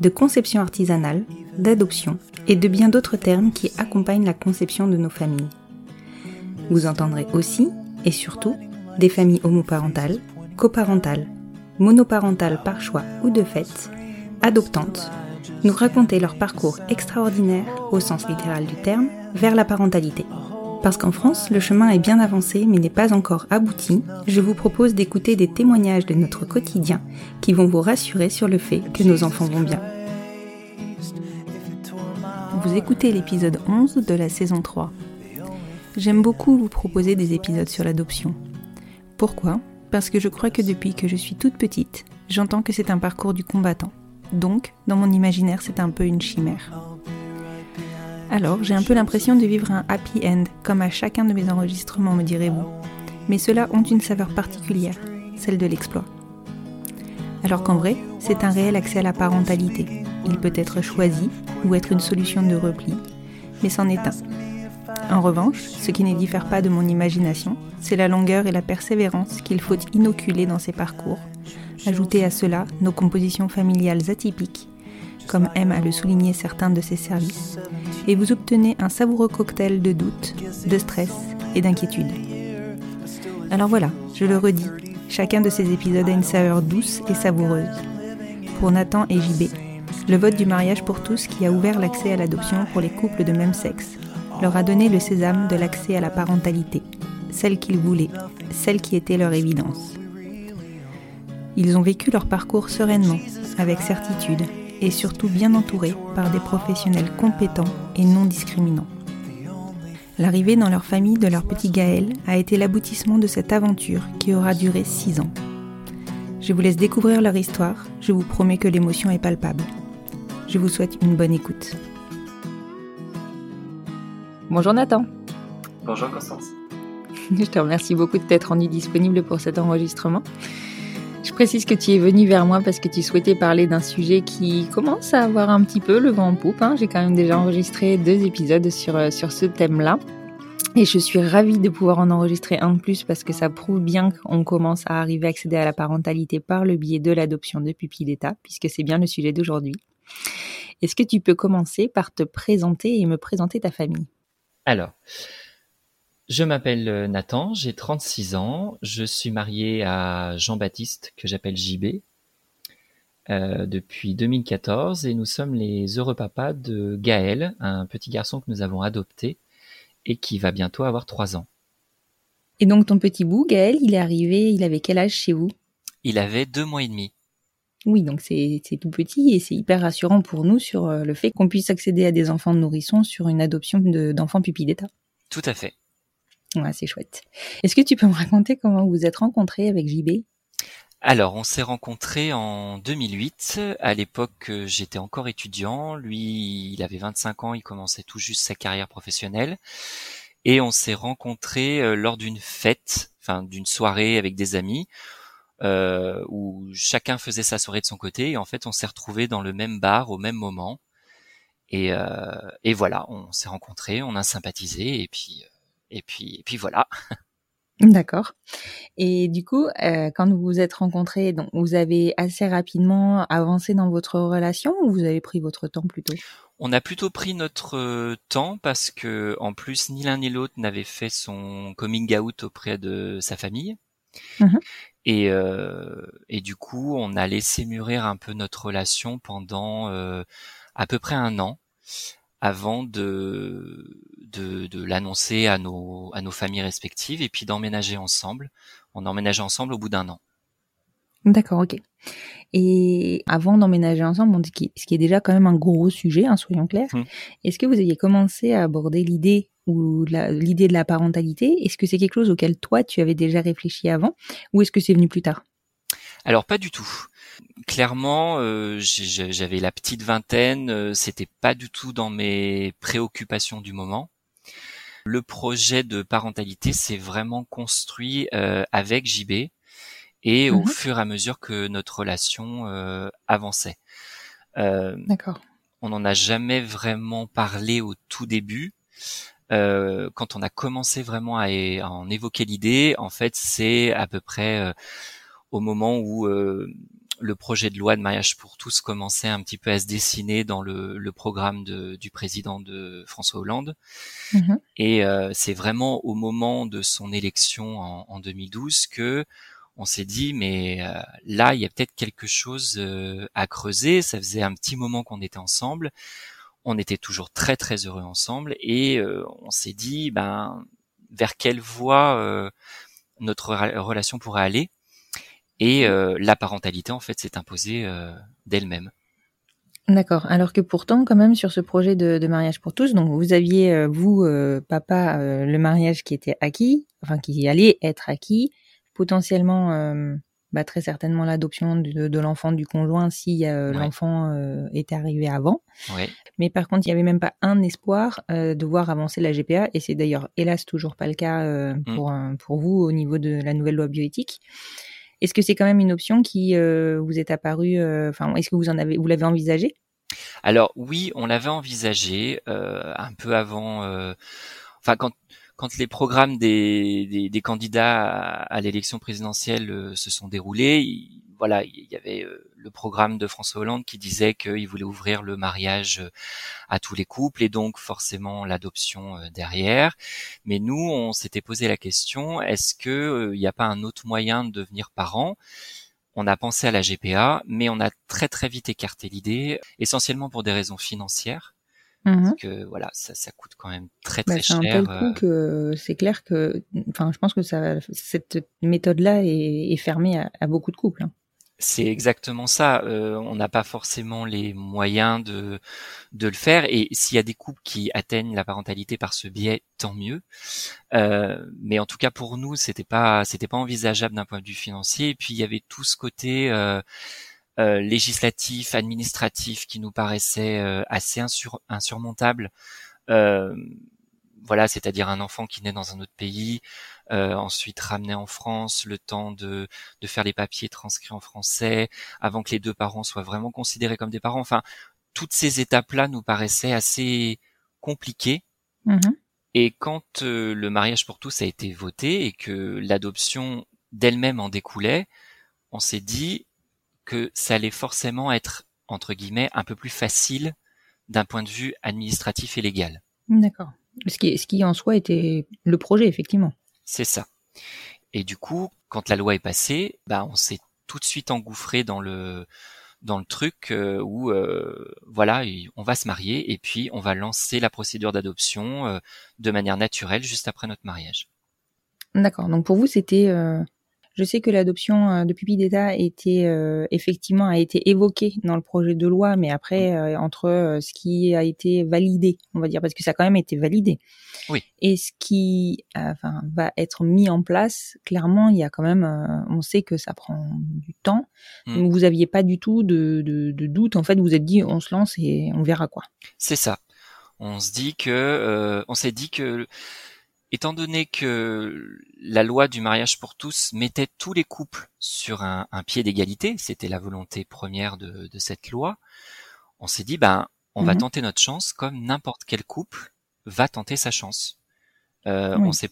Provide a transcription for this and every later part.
de conception artisanale, d'adoption et de bien d'autres termes qui accompagnent la conception de nos familles. Vous entendrez aussi, et surtout, des familles homoparentales, coparentales, monoparentales par choix ou de fait, adoptantes, nous raconter leur parcours extraordinaire, au sens littéral du terme, vers la parentalité. Parce qu'en France, le chemin est bien avancé mais n'est pas encore abouti, je vous propose d'écouter des témoignages de notre quotidien qui vont vous rassurer sur le fait que nos enfants vont bien. Vous écoutez l'épisode 11 de la saison 3. J'aime beaucoup vous proposer des épisodes sur l'adoption. Pourquoi? Parce que je crois que depuis que je suis toute petite, j'entends que c'est un parcours du combattant. Donc, dans mon imaginaire, c'est un peu une chimère. Alors, j'ai un peu l'impression de vivre un happy end, comme à chacun de mes enregistrements, me direz-vous. Mais ceux-là ont une saveur particulière, celle de l'exploit. Alors qu'en vrai, c'est un réel accès à la parentalité. Il peut être choisi ou être une solution de repli, mais c'en est un. En revanche, ce qui ne diffère pas de mon imagination, c'est la longueur et la persévérance qu'il faut inoculer dans ces parcours. Ajouter à cela nos compositions familiales atypiques, comme aiment à le souligner certains de ces services, et vous obtenez un savoureux cocktail de doute, de stress et d'inquiétude. Alors voilà, je le redis, chacun de ces épisodes a une saveur douce et savoureuse. Pour Nathan et JB, le vote du mariage pour tous qui a ouvert l'accès à l'adoption pour les couples de même sexe leur a donné le sésame de l'accès à la parentalité, celle qu'ils voulaient, celle qui était leur évidence. Ils ont vécu leur parcours sereinement, avec certitude, et surtout bien entourés par des professionnels compétents et non discriminants. L'arrivée dans leur famille de leur petit Gaël a été l'aboutissement de cette aventure qui aura duré six ans. Je vous laisse découvrir leur histoire, je vous promets que l'émotion est palpable. Je vous souhaite une bonne écoute. Bonjour Nathan. Bonjour Constance. Je te remercie beaucoup de t'être rendu disponible pour cet enregistrement. Je précise que tu es venu vers moi parce que tu souhaitais parler d'un sujet qui commence à avoir un petit peu le vent en poupe. hein. J'ai quand même déjà enregistré deux épisodes sur, euh, sur ce thème-là. Et je suis ravie de pouvoir en enregistrer un de plus parce que ça prouve bien qu'on commence à arriver à accéder à la parentalité par le biais de l'adoption de pupilles d'État, puisque c'est bien le sujet d'aujourd'hui. Est-ce que tu peux commencer par te présenter et me présenter ta famille? Alors, je m'appelle euh, Nathan, j'ai 36 ans, je suis marié à Jean-Baptiste, que j'appelle JB, euh, depuis 2014, et nous sommes les heureux papas de Gaël, un petit garçon que nous avons adopté et qui va bientôt avoir 3 ans. Et donc ton petit bout, Gaël, il est arrivé, il avait quel âge chez vous? Il avait deux mois et demi. Oui, donc c'est tout petit et c'est hyper rassurant pour nous sur euh, le fait qu'on puisse accéder à des enfants de nourrissons sur une adoption de- d'enfants pupilles d'État. Tout à fait. Ouais, c'est chouette. Est-ce que tu peux me raconter comment vous êtes rencontrés avec JB Alors, on s'est rencontrés en 2008. À l'époque, euh, j'étais encore étudiant. Lui, il avait 25 ans, il commençait tout juste sa carrière professionnelle. Et on s'est rencontrés euh, lors d'une fête, enfin d'une soirée avec des amis, euh, où chacun faisait sa soirée de son côté. Et en fait, on s'est retrouvés dans le même bar au même moment. Et, et voilà, on s'est rencontrés, on a sympathisé et puis et puis et puis voilà. D'accord. Et du coup, euh, quand vous vous êtes rencontrés, donc vous avez assez rapidement avancé dans votre relation ou vous avez pris votre temps plutôt? On a plutôt pris notre euh, temps parce que en plus ni l'un ni l'autre n'avait fait son coming out auprès de sa famille. Mmh et, euh, et du coup, on a laissé mûrir un peu notre relation pendant euh, à peu près un an avant de de, de l'annoncer à nos à nos familles respectives et puis d'emménager ensemble. On a emménagé ensemble au bout d'un an. D'accord, ok. Et avant d'emménager ensemble, on dit ce qui est déjà quand même un gros sujet, hein, soyons clairs. Hum. Est-ce que vous aviez commencé à aborder l'idée ou l'idée de la parentalité? Est-ce que c'est quelque chose auquel toi tu avais déjà réfléchi avant, ou est-ce que c'est venu plus tard? Alors pas du tout clairement, euh, j'avais la petite vingtaine, euh, c'était pas du tout dans mes préoccupations du moment. Le projet de parentalité s'est vraiment construit euh, avec JB et au mmh fur et à mesure que notre relation avançait. D'accord. On n'en a jamais vraiment parlé au tout début. quand on a commencé vraiment à, à en évoquer l'idée, en fait, c'est à peu près au moment où le projet de loi de mariage pour tous commençait un petit peu à se dessiner dans le, le programme de, du président de François Hollande. Mm-hmm. Et euh, c'est vraiment au moment de son élection en, en 2012 que on s'est dit mais euh, là il y a peut-être quelque chose euh, à creuser. Ça faisait un petit moment qu'on était ensemble. On était toujours très très heureux ensemble et on s'est dit ben vers quelle voie notre relation pourrait aller? Et euh, la parentalité, en fait, s'est imposée euh, d'elle-même. D'accord. Alors que pourtant, quand même, sur ce projet de, mariage pour tous, donc vous aviez, euh, vous, papa, le mariage qui était acquis, enfin qui allait être acquis, potentiellement, bah, très certainement l'adoption de, l'enfant du conjoint si l'enfant était arrivé avant. Ouais. Mais par contre, il n'y avait même pas un espoir de voir avancer la GPA, et c'est d'ailleurs, hélas, toujours pas le cas mmh. pour, pour vous au niveau de la nouvelle loi bioéthique. Est-ce que c'est quand même une option qui euh, vous est apparue euh, Enfin, est-ce que vous en avez, vous l'avez envisagé Alors oui, on l'avait envisagé euh, un peu avant. Enfin, quand quand les programmes des, des, candidats à, l'élection présidentielle se sont déroulés, voilà, il y avait euh, le programme de François Hollande qui disait qu'il voulait ouvrir le mariage euh, à tous les couples et donc forcément l'adoption euh, derrière. Mais nous, on s'était posé la question est-ce que il n'y a pas un autre moyen de devenir parent? On a pensé à la GPA, mais on a très très vite écarté l'idée, essentiellement pour des raisons financières. Mmh parce que voilà, ça, ça coûte quand même très bah, très cher. C'est un tel coût que c'est clair que, enfin, je pense que ça, cette méthode-là est, est fermée à, à, beaucoup de couples. Hein. C'est exactement ça. Euh, on n'a pas forcément les moyens de de le faire. Et s'il y a des couples qui atteignent la parentalité par ce biais, tant mieux. Euh, mais en tout cas pour nous, c'était pas c'était pas envisageable d'un point de vue financier. Et puis il y avait tout ce côté euh, législatif, administratif qui nous paraissait assez insurmontable voilà, c'est-à-dire un enfant qui naît dans un autre pays, euh, ensuite ramené en France, le temps de, de faire les papiers transcrits en français, avant que les deux parents soient vraiment considérés comme des parents. Enfin, toutes ces étapes-là nous paraissaient assez compliquées. Mm-hmm. Et quand euh, le mariage pour tous a été voté et que l'adoption d'elle-même en découlait, on s'est dit que ça allait forcément être, entre guillemets, un peu plus facile d'un point de vue administratif et légal. D'accord. Ce qui, ce qui en soi était le projet, effectivement. C'est ça. Et du coup, quand la loi est passée, bah, on s'est tout de suite engouffré dans le dans le truc euh, où euh, voilà, on va se marier et puis on va lancer la procédure d'adoption euh, de manière naturelle juste après notre mariage. D'accord. Donc pour vous, c'était je sais que l'adoption euh, de pupilles d'État était euh, effectivement a été évoquée dans le projet de loi, mais après euh, entre ce qui a été validé, on va dire, parce que ça a quand même été validé, oui. et ce qui enfin, va être mis en place, clairement, il y a quand même, on sait que ça prend du temps. Mmh. Donc vous aviez pas du tout de, de, de, doute. En fait, vous êtes dit, on se lance et on verra quoi. C'est ça. On se dit que, on s'est dit que étant donné que la loi du mariage pour tous mettait tous les couples sur un, pied d'égalité, c'était la volonté première de, cette loi, on s'est dit ben on va Mhm. tenter notre chance comme n'importe quel couple va tenter sa chance. Euh, Oui. On s'est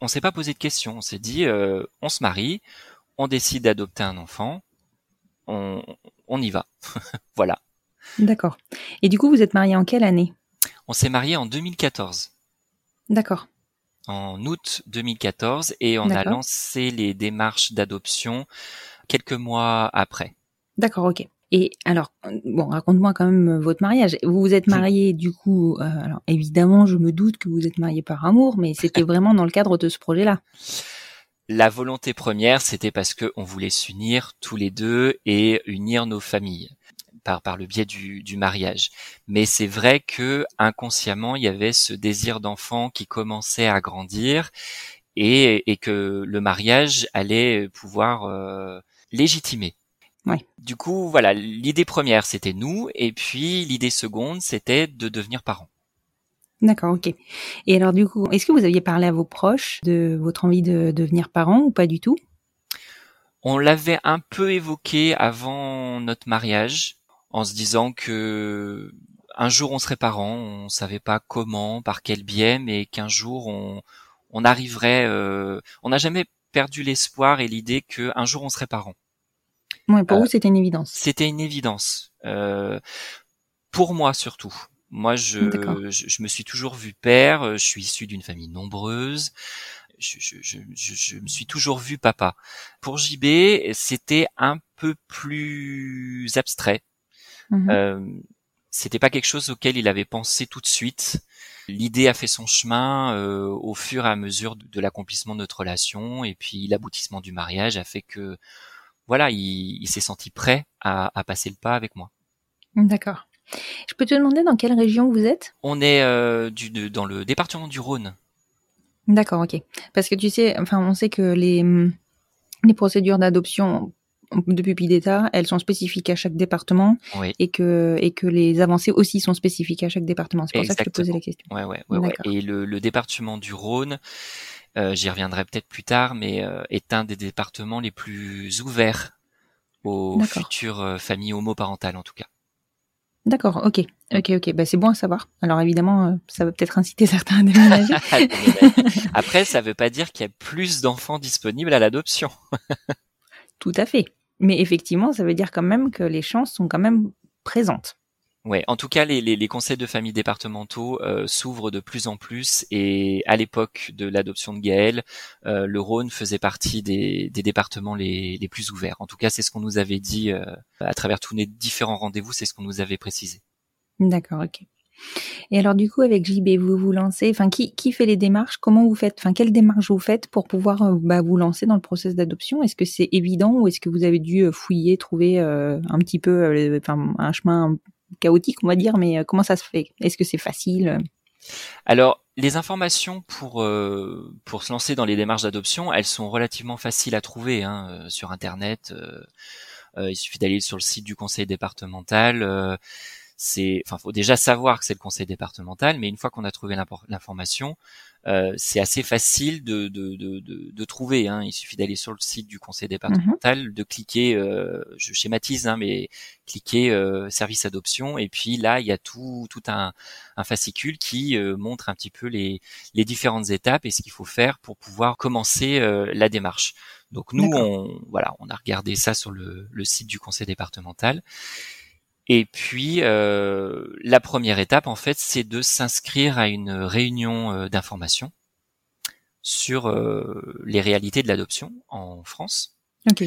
on s'est pas posé de questions. On s'est dit, euh, on se marie, on décide d'adopter un enfant, on, on y va. voilà. D'accord. Et du coup, vous êtes marié en quelle année? On s'est marié en 2014, D'accord. En août 2014, et on a lancé les démarches d'adoption quelques mois après. D'accord, ok. Et alors, bon, raconte-moi quand même euh, votre mariage. Vous vous êtes marié, du coup, euh, alors évidemment, je me doute que vous êtes marié par amour, mais c'était vraiment dans le cadre de ce projet-là. La volonté première, c'était parce que on voulait s'unir tous les deux et unir nos familles par par le biais du, du mariage. Mais c'est vrai que inconsciemment, il y avait ce désir d'enfant qui commençait à grandir et, et que le mariage allait pouvoir euh, légitimer. Ouais. Du coup, voilà, l'idée première, c'était nous, et puis l'idée seconde, c'était de devenir parents. D'accord, ok. Et alors, du coup, est-ce que vous aviez parlé à vos proches de votre envie de devenir parent ou pas du tout? On l'avait un peu évoqué avant notre mariage, en se disant que un jour on serait parents, on savait pas comment, par quel biais, mais qu'un jour on, on arriverait. euh, on n'a jamais perdu l'espoir et l'idée qu'un jour on serait parents. Ouais, pour Euh, vous, c'était une évidence. C'était une évidence. Euh, pour moi surtout. Moi, je, je, je me suis toujours vu père. Je suis issu d'une famille nombreuse. Je, je, je me suis toujours vu papa. Pour JB, c'était un peu plus abstrait. Mhm. Euh, c'était pas quelque chose auquel il avait pensé tout de suite. L'idée a fait son chemin euh, au fur et à mesure de, de l'accomplissement de notre relation et puis l'aboutissement du mariage a fait que voilà, il, il s'est senti prêt à, à passer le pas avec moi. D'accord. Je peux te demander dans quelle région vous êtes? On est euh, du, de- dans le département du Rhône. D'accord, ok. Parce que tu sais, enfin, on sait que les, les procédures d'adoption de pupilles d'État, elles sont spécifiques à chaque département Oui. et que, et que les avancées aussi sont spécifiques à chaque département. C'est pour ça que je te posais la question. Ouais, ouais, ouais, ouais. D'accord. Et le, le département du Rhône, euh, j'y reviendrai peut-être plus tard, mais euh, est un des départements les plus ouverts aux futures euh, familles homoparentales, en tout cas. D'accord, ok. Ok, ok. Bah, c'est bon à savoir. Alors évidemment, euh, ça va peut-être inciter certains à déménager. Après, ça veut pas dire qu'il y a plus d'enfants disponibles à l'adoption. Tout à fait. Mais effectivement, ça veut dire quand même que les chances sont quand même présentes. Ouais, en tout cas, les, les, les conseils de famille départementaux euh, s'ouvrent de plus en plus et à l'époque de l'adoption de Gaël, euh, le Rhône faisait partie des, des départements les, les plus ouverts. En tout cas, c'est ce qu'on nous avait dit euh, à travers tous les différents rendez-vous, c'est ce qu'on nous avait précisé. D'accord, ok. Et alors du coup, avec JB, vous vous lancez, enfin, qui, qui fait les démarches? Comment vous faites? Enfin, quelles démarches vous faites pour pouvoir euh, bah, vous lancer dans le process d'adoption? Est-ce que c'est évident ou est-ce que vous avez dû euh, fouiller, trouver euh, un petit peu, un chemin chaotique, on va dire, mais comment ça se fait? Est-ce que c'est facile? Alors, les informations pour se lancer dans les démarches d'adoption, elles sont relativement faciles à trouver hein, sur Internet. il suffit d'aller sur le site du conseil départemental. C'est, enfin, faut déjà savoir que c'est le conseil départemental, mais une fois qu'on a trouvé l'information, euh, c'est assez facile de de, de, de, de trouver. Hein. Il suffit d'aller sur le site du conseil départemental, de cliquer, euh, je schématise, hein, mais cliquer euh, service adoption, et puis là, il y a tout tout un un fascicule qui euh, montre un petit peu les, les différentes étapes et ce qu'il faut faire pour pouvoir commencer euh, la démarche. Donc nous, on, voilà, on a regardé ça sur le, le site du conseil départemental. Et puis euh, la première étape, en fait, c'est de s'inscrire à une réunion euh, d'information sur euh, les réalités de l'adoption en France. Ok.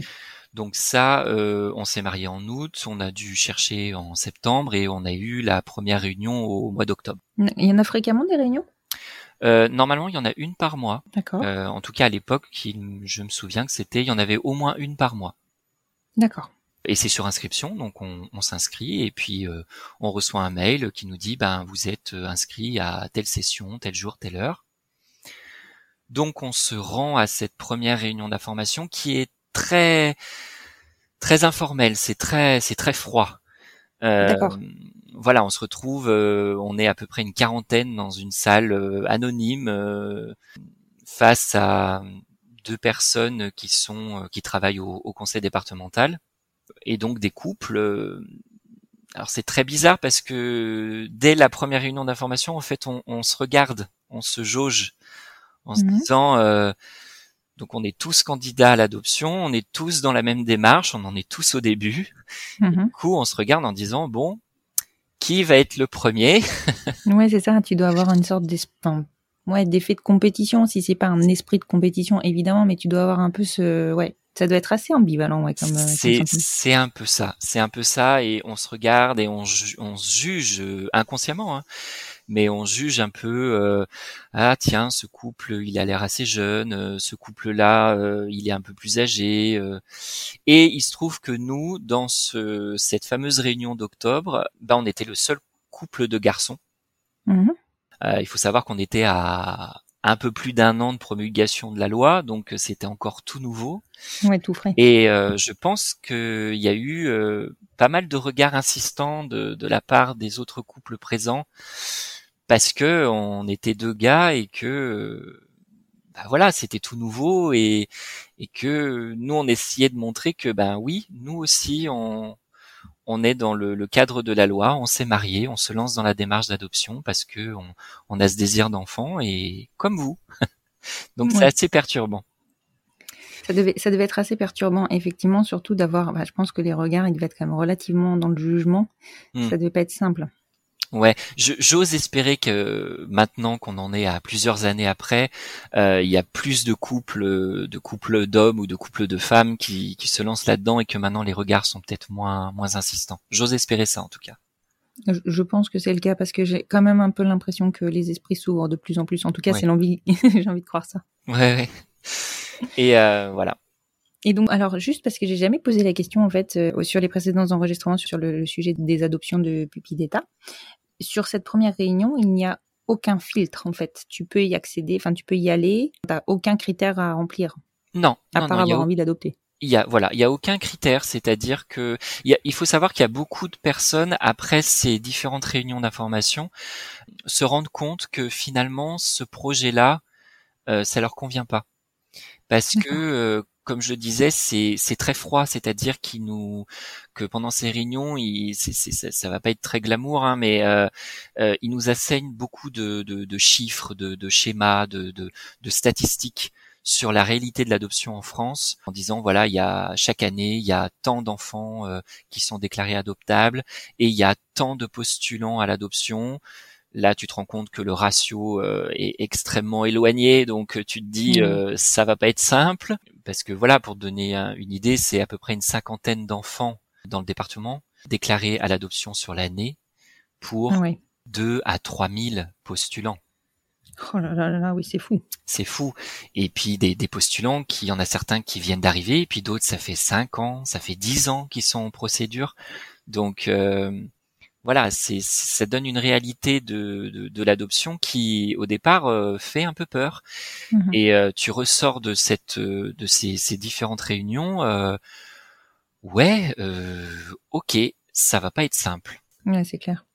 Donc ça, euh, on s'est marié en août, on a dû chercher en septembre et on a eu la première réunion au mois d'octobre. Il y en a fréquemment des réunions? Euh, normalement, il y en a une par mois. D'accord. Euh, en tout cas, à l'époque, je me souviens que c'était, il y en avait au moins une par mois. D'accord. Et c'est sur inscription, donc on, on s'inscrit et puis euh, on reçoit un mail qui nous dit, ben vous êtes euh, inscrit à telle session, tel jour, telle heure. Donc on se rend à cette première réunion d'information qui est très très informelle, c'est très c'est très froid. Euh. Voilà, on se retrouve, euh, on est à peu près une quarantaine dans une salle euh, anonyme euh, face à deux personnes qui sont euh, qui travaillent au, au conseil départemental et donc des couples euh, alors c'est très bizarre parce que dès la première réunion d'information, en fait, on, on, se regarde, on se jauge en se Mhm. disant, euh, donc on est tous candidats à l'adoption, on est tous dans la même démarche, on en est tous au début. Mhm. Du coup, on se regarde en disant, bon, qui va être le premier Ouais, c'est ça. Tu dois avoir une sorte d'es- enfin, ouais, d'effet de compétition. Si c'est pas un esprit de compétition, évidemment, mais tu dois avoir un peu ce, ouais, ça doit être assez ambivalent, ouais, comme. euh, C'est un peu ça, c'est un peu ça, et on se regarde et on, ju- on se juge euh, inconsciemment, hein, mais on juge un peu. euh, ah tiens, ce couple, il a l'air assez jeune, euh, ce couple-là, euh, il est un peu plus âgé, euh, et il se trouve que nous, dans ce, cette fameuse réunion d'octobre, bah, on était le seul couple de garçons. Euh, il faut savoir qu'on était à un peu plus d'un an de promulgation de la loi, donc euh, c'était encore tout nouveau. Ouais, tout frais. Et euh, je pense qu'il y a eu euh, pas mal de regards insistants de, de la part des autres couples présents, parce que on était deux gars et que bah voilà, c'était tout nouveau et, et que nous on essayait de montrer que ben oui, nous aussi on on est dans le, le cadre de la loi, on s'est marié, on se lance dans la démarche d'adoption parce que on, on a ce désir d'enfant et comme vous. Donc c'est assez perturbant. Ça devait, ça devait être assez perturbant, effectivement, surtout d'avoir, bah, je pense que les regards, ils devaient être quand même relativement dans le jugement. Hmm. Ça devait pas être simple. Ouais, j'ose espérer que maintenant qu'on en est à plusieurs années après, euh, il y a plus de couples, de couples d'hommes ou de couples de femmes qui, qui se lancent là-dedans et que maintenant les regards sont peut-être moins moins insistants. J'ose espérer ça en tout cas. Je, je pense que c'est le cas parce que j'ai quand même un peu l'impression que les esprits s'ouvrent de plus en plus. En tout cas, Ouais. c'est l'envie, j'ai envie de croire ça. Ouais, ouais. Et euh, voilà. Et donc, alors, juste parce que j'ai jamais posé la question, en fait, euh, sur les précédents enregistrements sur le, le sujet des adoptions de pupilles d'État. Sur cette première réunion, il n'y a aucun filtre, en fait. Tu peux y accéder, enfin, tu peux y aller. T'as aucun critère à remplir, Non, à non, part non, a avoir envie d'adopter. il y a voilà, il y a aucun critère, c'est-à-dire que il, y a- il faut savoir qu'il y a beaucoup de personnes après ces différentes réunions d'information se rendent compte que finalement ce projet-là, euh, ça leur convient pas, parce que euh, comme je disais, c'est très froid, c'est-à-dire qu'ils nous que pendant ces réunions, il, ça, ça va pas être très glamour, hein, mais euh, euh, ils nous asseignent beaucoup de, de, de chiffres, de, de schémas, de, de, de statistiques sur la réalité de l'adoption en France, en disant voilà, il y a chaque année, il y a tant d'enfants euh, qui sont déclarés adoptables et il y a tant de postulants à l'adoption. Là, tu te rends compte que le ratio euh, est extrêmement éloigné, donc euh, tu te dis Mhm. euh, ça va pas être simple parce que voilà, pour te donner un- une idée, c'est à peu près une cinquantaine d'enfants dans le département déclarés à l'adoption sur l'année pour Ah ouais. 2 à 3 000 postulants. Oh là là là là, oui, c'est fou. C'est fou. Et puis des, des postulants qui, il y en a certains qui viennent d'arriver, et puis d'autres, ça fait 5 ans, ça fait 10 ans qu'ils sont en procédure. Donc euh, voilà, c'est, ça donne une réalité de, de, de l'adoption qui, au départ, euh, fait un peu peur. Mhm. Et euh, tu ressors de cette, euh, de ces, ces différentes réunions. euh, ouais, euh, ok, ça va pas être simple. Ouais, c'est clair.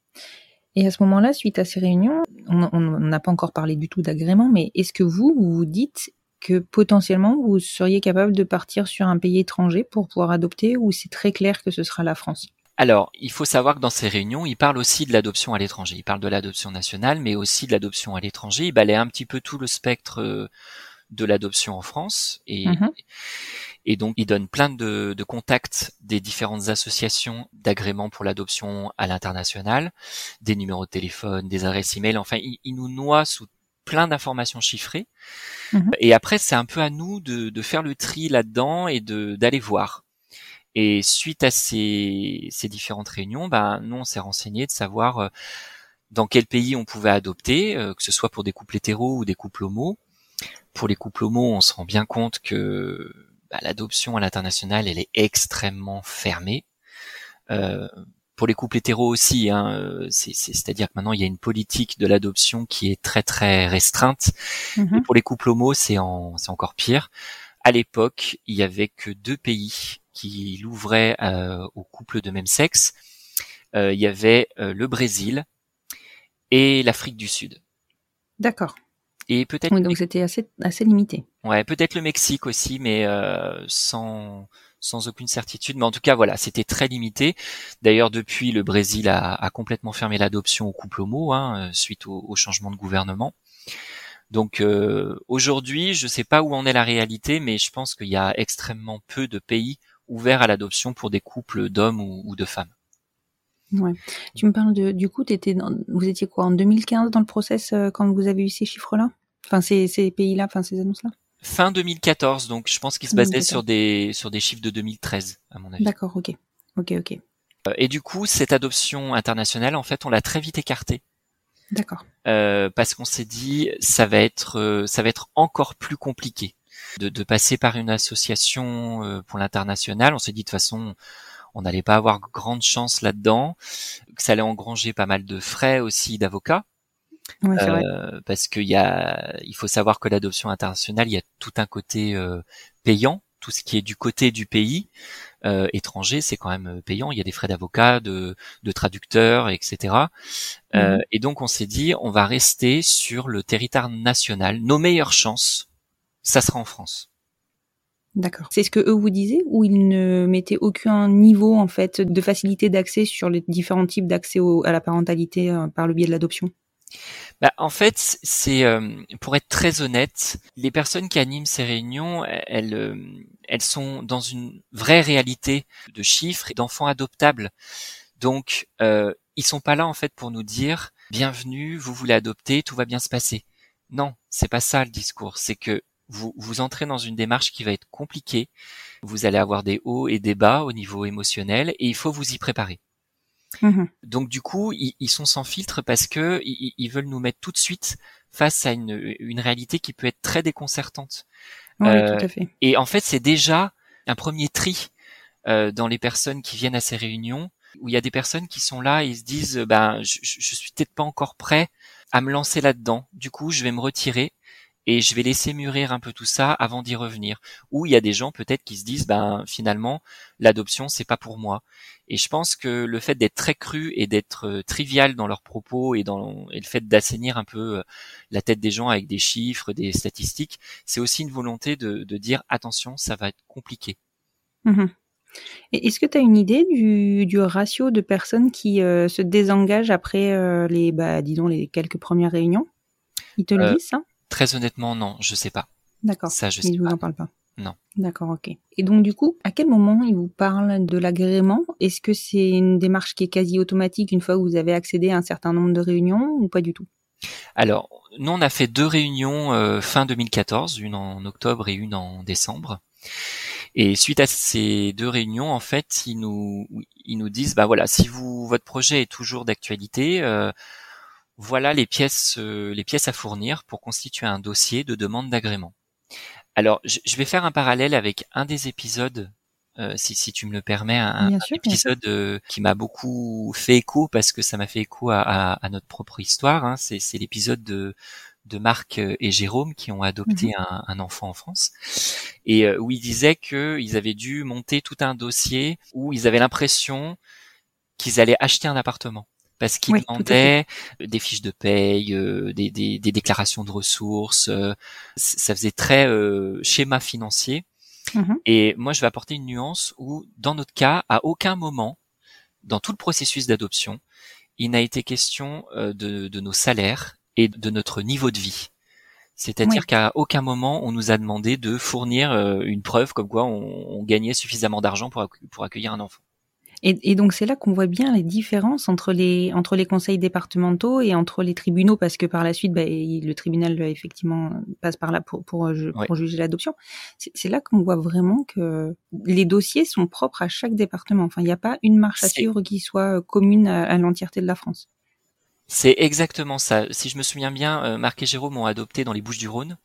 Et à ce moment-là, suite à ces réunions, on on n'a pas encore parlé du tout d'agrément, mais est-ce que vous, vous vous dites que potentiellement vous seriez capable de partir sur un pays étranger pour pouvoir adopter ou c'est très clair que ce sera la France? Alors, il faut savoir que dans ces réunions, il parle aussi de l'adoption à l'étranger. Il parle de l'adoption nationale, mais aussi de l'adoption à l'étranger. Il balaye un petit peu tout le spectre euh, de l'adoption en France. Et, Mhm. et donc, il donne plein de, de contacts des différentes associations d'agrément pour l'adoption à l'international, des numéros de téléphone, des adresses email. Enfin, il, il nous noie sous plein d'informations chiffrées. Mhm. Et après, c'est un peu à nous de, de faire le tri là-dedans et de d'aller voir. Et suite à ces, ces différentes réunions, ben, nous, on s'est renseigné de savoir euh, dans quel pays on pouvait adopter, euh, que ce soit pour des couples hétéros ou des couples homos. Pour les couples homos, on se rend bien compte que bah, l'adoption à l'international, elle est extrêmement fermée. Euh, pour les couples hétéros aussi, hein, euh, c'est- c'est- c'est-à-dire que maintenant il y a une politique de l'adoption qui est très très restreinte. Mhm. Et pour les couples homos, c'est en, c'est encore pire. À l'époque, il y avait que deux pays qui l'ouvraient euh, aux couples de même sexe. Euh, il y avait euh, le Brésil et l'Afrique du Sud. D'accord. Et peut-être, Oui, donc c'était assez, assez limité. ouais, peut-être le Mexique aussi, mais euh, sans sans aucune certitude, mais en tout cas voilà, c'était très limité. D'ailleurs, depuis, le Brésil a, complètement fermé l'adoption au couple homo hein, suite au, changement de gouvernement. Donc aujourd'hui, je ne sais pas où en est la réalité, mais je pense qu'il y a extrêmement peu de pays ouverts à l'adoption pour des couples d'hommes ou de femmes. Ouais. Tu me parles de, du coup, étais dans, vous étiez quoi en 2015 dans le process euh, quand vous avez eu ces chiffres-là, enfin ces, ces pays-là, enfin ces annonces-là? Fin 2014, donc je pense qu'il se basait sur des sur des chiffres de 2013 à mon avis. D'accord, ok, ok, ok. Euh, et du coup, cette adoption internationale, en fait, on l'a très vite écartée. D'accord. Euh, parce qu'on s'est dit, ça va être euh, ça va être encore plus compliqué de, de passer par une association pour l'international. On s'est dit de toute façon on n'allait pas avoir grande chance là-dedans, que ça allait engranger pas mal de frais aussi d'avocats. Euh, parce qu'il y a, il faut savoir que l'adoption internationale, il y a tout un côté euh, payant, tout ce qui est du côté du pays euh, étranger, c'est quand même payant. Il y a des frais d'avocat, de, de traducteurs, etc. Mhm. et donc on s'est dit, on va rester sur le territoire national. Nos meilleures chances, ça sera en France. D'accord. C'est ce que eux vous disaient ou ils ne mettaient aucun niveau en fait de facilité d'accès sur les différents types d'accès à la parentalité euh, par le biais de l'adoption? Bah, en fait, c'est euh, pour être très honnête, les personnes qui animent ces réunions, elles, euh, elles sont dans une vraie réalité de chiffres et d'enfants adoptables. Donc, euh, ils sont pas là en fait pour nous dire bienvenue, vous voulez adopter, tout va bien se passer. Non, c'est pas ça le discours. C'est que vous, vous entrez dans une démarche qui va être compliquée. Vous allez avoir des hauts et des bas au niveau émotionnel et il faut vous y préparer. Mmh Donc du coup, ils, sont sans filtre parce que ils, veulent nous mettre tout de suite face à une, une réalité qui peut être très déconcertante. Oui, euh, tout à fait. Et en fait, c'est déjà un premier tri euh, dans les personnes qui viennent à ces réunions où il y a des personnes qui sont là et se disent ben je, je suis peut-être pas encore prêt à me lancer là-dedans. Du coup, je vais me retirer et je vais laisser mûrir un peu tout ça avant d'y revenir. Ou il y a des gens peut-être qui se disent ben finalement l'adoption c'est pas pour moi. Et je pense que le fait d'être très cru et d'être euh, trivial dans leurs propos et dans et le fait d'assainir un peu euh, la tête des gens avec des chiffres, des statistiques, c'est aussi une volonté de, de, dire attention, ça va être compliqué. Mmh est-ce que tu as une idée du, du, ratio de personnes qui euh, se désengagent après les, bah, disons, les quelques premières réunions? Ils te le disent, ça Très honnêtement, non, je sais pas. D'accord. Ça, je sais il vous en parle pas. Non. D'accord, ok. Et donc du coup, à quel moment il vous parle de l'agrément? Est-ce que c'est une démarche qui est quasi automatique une fois que vous avez accédé à un certain nombre de réunions ou pas du tout? Alors, nous on a fait deux réunions euh, fin 2014, une en octobre et une en décembre. Et suite à ces deux réunions, en fait, ils nous ils nous disent bah voilà, si vous votre projet est toujours d'actualité, euh, voilà les pièces, euh, les pièces à fournir pour constituer un dossier de demande d'agrément. Alors, je, vais faire un parallèle avec un des épisodes, euh, si, si, tu me le permets, un, épisode euh, qui m'a beaucoup fait écho parce que ça m'a fait écho à, à, notre propre histoire. Hein. C'est, l'épisode de, de Marc et Jérôme qui ont adopté mhm. un, un, enfant en France et où ils disaient qu'ils avaient dû monter tout un dossier où ils avaient l'impression qu'ils allaient acheter un appartement parce qu'ils demandaient des fiches de paye, euh, des, des, des, déclarations de ressources. Euh, ça faisait très euh, schéma financier. Mmh Et moi, je vais apporter une nuance où, dans notre cas, à aucun moment, dans tout le processus d'adoption, il n'a été question de, de, nos salaires et de notre niveau de vie. C'est-à-dire qu'à aucun moment on nous a demandé de fournir une preuve comme quoi on, on gagnait suffisamment d'argent pour, pour accueillir un enfant. Et, et, donc c'est là qu'on voit bien les différences entre les entre les conseils départementaux et entre les tribunaux parce que par la suite bah, le tribunal effectivement passe par là pour pour, euh, pour juger l'adoption. C'est là qu'on voit vraiment que les dossiers sont propres à chaque département. Enfin il n'y a pas une marche à suivre qui soit euh, commune à, l'entièreté de la France. C'est exactement ça. Si je me souviens bien, euh, Marc et Jérôme ont adopté dans les Bouches-du-Rhône.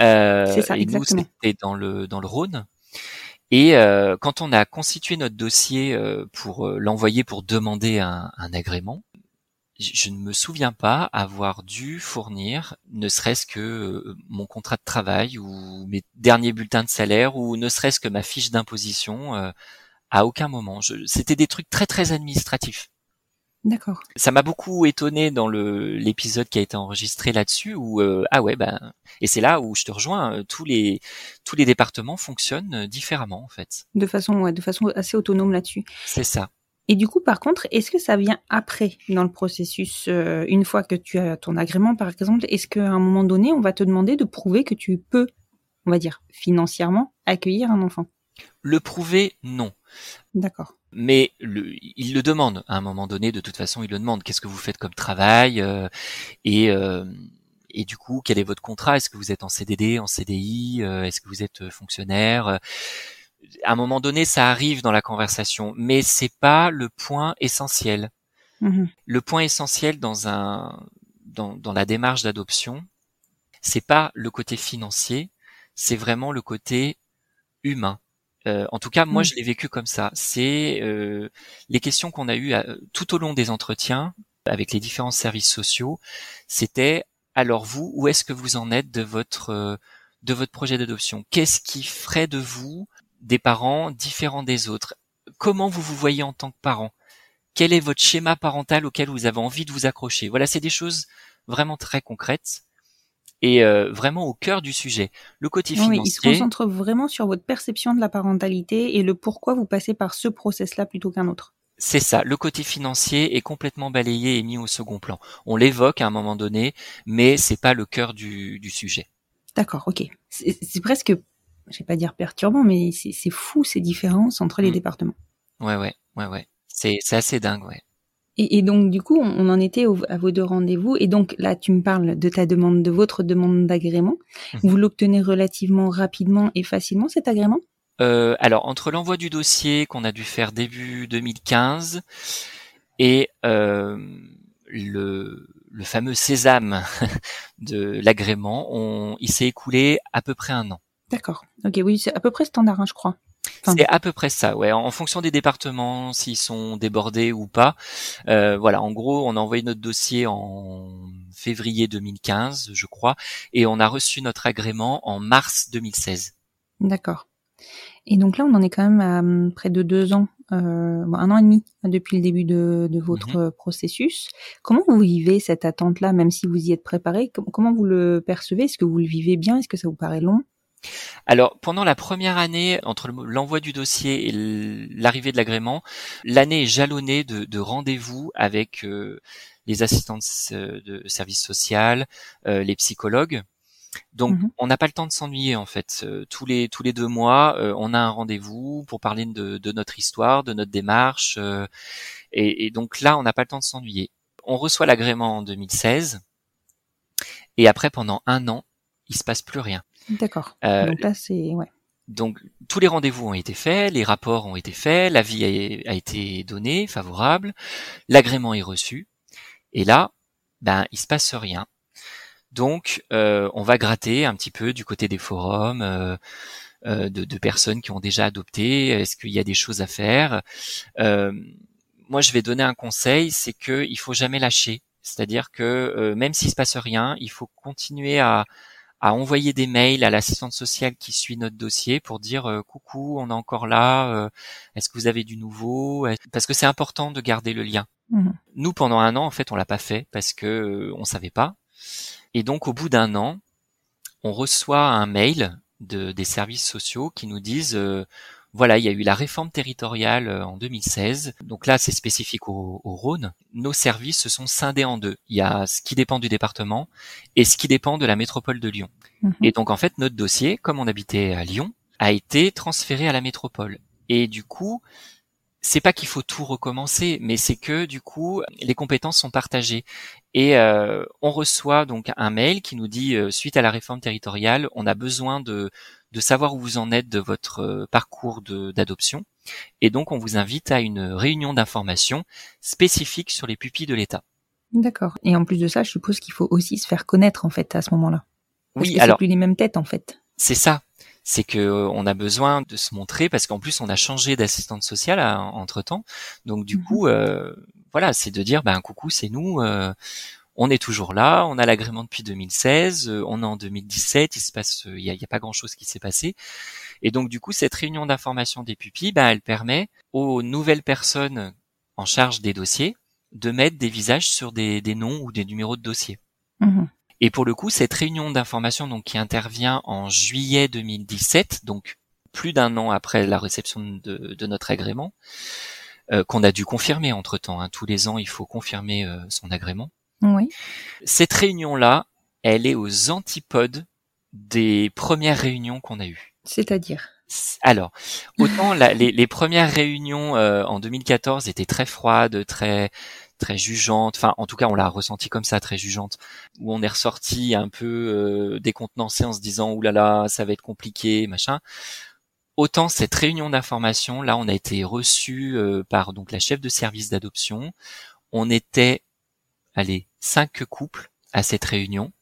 Euh, c'est ça, et exactement. Nous, c'était dans le dans le Rhône. Et euh, quand on a constitué notre dossier euh, pour euh, l'envoyer pour demander un, agrément, je ne me souviens pas avoir dû fournir ne serait-ce que mon contrat de travail ou mes derniers bulletins de salaire ou ne serait-ce que ma fiche d'imposition à aucun moment. C'était des trucs très très administratifs. D'accord. Ça m'a beaucoup étonné dans le l'épisode qui a été enregistré là-dessus où euh, ah ouais ben et c'est là où je te rejoins euh, tous les tous les départements fonctionnent euh, différemment en fait. De façon ouais, de façon assez autonome là-dessus. C'est ça. Et du coup, par contre, est-ce que ça vient après dans le processus, euh, une fois que tu as ton agrément, par exemple, est-ce qu'à un moment donné, on va te demander de prouver que tu peux, on va dire, financièrement, accueillir un enfant? Le prouver, non. D'accord. Mais le, il le demande à un moment donné. De toute façon, il le demande. Qu'est-ce que vous faites comme travail euh, et euh, et du coup, quel est votre contrat? Est-ce que vous êtes en CDD, en CDI euh, Est-ce que vous êtes fonctionnaire? À un moment donné, ça arrive dans la conversation, mais c'est pas le point essentiel. Mhm. Le point essentiel dans un dans, dans la démarche d'adoption, c'est pas le côté financier, c'est vraiment le côté humain. Euh, en tout cas, moi, Mm. je l'ai vécu comme ça. C'est euh, les questions qu'on a eues à- tout au long des entretiens avec les différents services sociaux. C'était alors vous, où est-ce que vous en êtes de votre euh, de votre projet d'adoption? Qu'est-ce qui ferait de vous des parents différents des autres? Comment vous vous voyez en tant que parent? Quel est votre schéma parental auquel vous avez envie de vous accrocher? Voilà, c'est des choses vraiment très concrètes et euh, vraiment au cœur du sujet. Le côté financier. il se concentre vraiment sur votre perception de la parentalité et le pourquoi vous passez par ce process-là plutôt qu'un autre. C'est ça, le côté financier est complètement balayé et mis au second plan. On l'évoque à un moment donné, mais c'est pas le cœur du, du sujet. D'accord, ok. C'est presque, je vais pas dire perturbant, mais c'est fou ces différences entre les Mm. départements. Ouais, ouais, ouais, ouais. C'est, c'est assez dingue, ouais. Et, et donc, du coup, on, on en était au- à vos deux rendez-vous. Et donc, là, tu me parles de ta demande, de votre demande d'agrément. Mhm. Vous l'obtenez relativement rapidement et facilement, cet agrément? Euh, alors entre l'envoi du dossier qu'on a dû faire début 2015 et euh, le, le fameux sésame de l'agrément, il s'est écoulé à peu près un an. D'accord. Ok, oui, c'est à peu près standard, hein, je crois. Enfin- C'est à peu près ça, ouais. En fonction des départements, s'ils sont débordés ou pas. Euh, voilà, en gros, on a envoyé notre dossier en février 2015, je crois, et on a reçu notre agrément en mars 2016. D'accord. Et donc là, on en est quand même à hum, près de deux ans, euh, bon, un an et demi depuis le début de, de votre Mhm. processus. Comment vous vivez cette attente-là, même si vous y êtes préparé? Com- Comment vous le percevez? Est-ce que vous le vivez bien? Est-ce que ça vous paraît long? Alors, pendant la première année, entre le- l'envoi du dossier et l'arrivée de l'agrément, l'année est jalonnée de, de rendez-vous avec euh, les assistants de, s- de service social, euh, les psychologues. Donc, Mhm. on n'a pas le temps de s'ennuyer en fait. Euh, tous les tous les deux mois, euh, on a un rendez-vous pour parler de, de notre histoire, de notre démarche. euh, et, et donc là, on n'a pas le temps de s'ennuyer. On reçoit l'agrément en 2016, et après, pendant un an, il se passe plus rien. D'accord. Euh, donc là, c'est ouais. donc tous les rendez-vous ont été faits, les rapports ont été faits, l'avis a, a été donné, favorable, l'agrément est reçu, et là, ben il se passe rien. Donc euh, on va gratter un petit peu du côté des forums, euh, euh, de, de personnes qui ont déjà adopté. Est-ce qu'il y a des choses à faire? Euh, Moi, je vais donner un conseil, c'est que il faut jamais lâcher. C'est-à-dire que euh, même s'il se passe rien, il faut continuer à à envoyer des mails à l'assistante sociale qui suit notre dossier pour dire euh, coucou, on est encore là, euh, est-ce que vous avez du nouveau Parce que c'est important de garder le lien. Mhm. Nous, pendant un an, en fait, on l'a pas fait parce que euh, on savait pas. Et donc, au bout d'un an, on reçoit un mail de, des services sociaux qui nous disent euh, voilà, il y a eu la réforme territoriale euh, en 2016. Donc là, c'est spécifique au, au Rhône. Nos services se sont scindés en deux. Il y a ce qui dépend du département et ce qui dépend de la métropole de Lyon. Mhm. Et donc en fait, notre dossier, comme on habitait à Lyon, a été transféré à la métropole. Et du coup, c'est pas qu'il faut tout recommencer, mais c'est que du coup, les compétences sont partagées. Et euh, on reçoit donc un mail qui nous dit euh, suite à la réforme territoriale, on a besoin de de savoir où vous en êtes de votre euh, parcours d'adoption. Et donc, on vous invite à une réunion d'information spécifique sur les pupilles de l'État. D'accord. Et en plus de ça, je suppose qu'il faut aussi se faire connaître en fait à ce moment-là. Parce Oui, que c'est alors plus les mêmes têtes en fait. c'est ça. C'est que euh, on a besoin de se montrer parce qu'en plus on a changé d'assistante sociale entre temps. Donc du Mhm. coup, euh, voilà, c'est de dire ben coucou, c'est nous. euh, on est toujours là, on a l'agrément depuis 2016, euh, on est en 2017, il se passe, euh, il y, a, il y a pas grand chose qui s'est passé, et donc du coup cette réunion d'information des pupilles, ben elle permet aux nouvelles personnes en charge des dossiers de mettre des visages sur des, des noms ou des numéros de dossier. Mhm. Et pour le coup, cette réunion d'information donc qui intervient en juillet 2017, donc plus d'un an après la réception de, de notre agrément, euh, qu'on a dû confirmer entre temps. Hein. Tous les ans, il faut confirmer euh, son agrément. Oui. Cette réunion-là, elle est aux antipodes des premières réunions qu'on a eues. C'est-à-dire? Alors, autant la- les, les premières réunions euh, en 2014 étaient très froides, très très jugeantes. Enfin, en tout cas, on l'a ressenti comme ça, très jugeante, où on est ressorti un peu euh, décontenancé en se disant "Ouh là là, ça va être compliqué, machin." Autant cette réunion d'information, là, on a été reçu euh, par donc la chef de service d'adoption. On était, allez, cinq couples à cette réunion.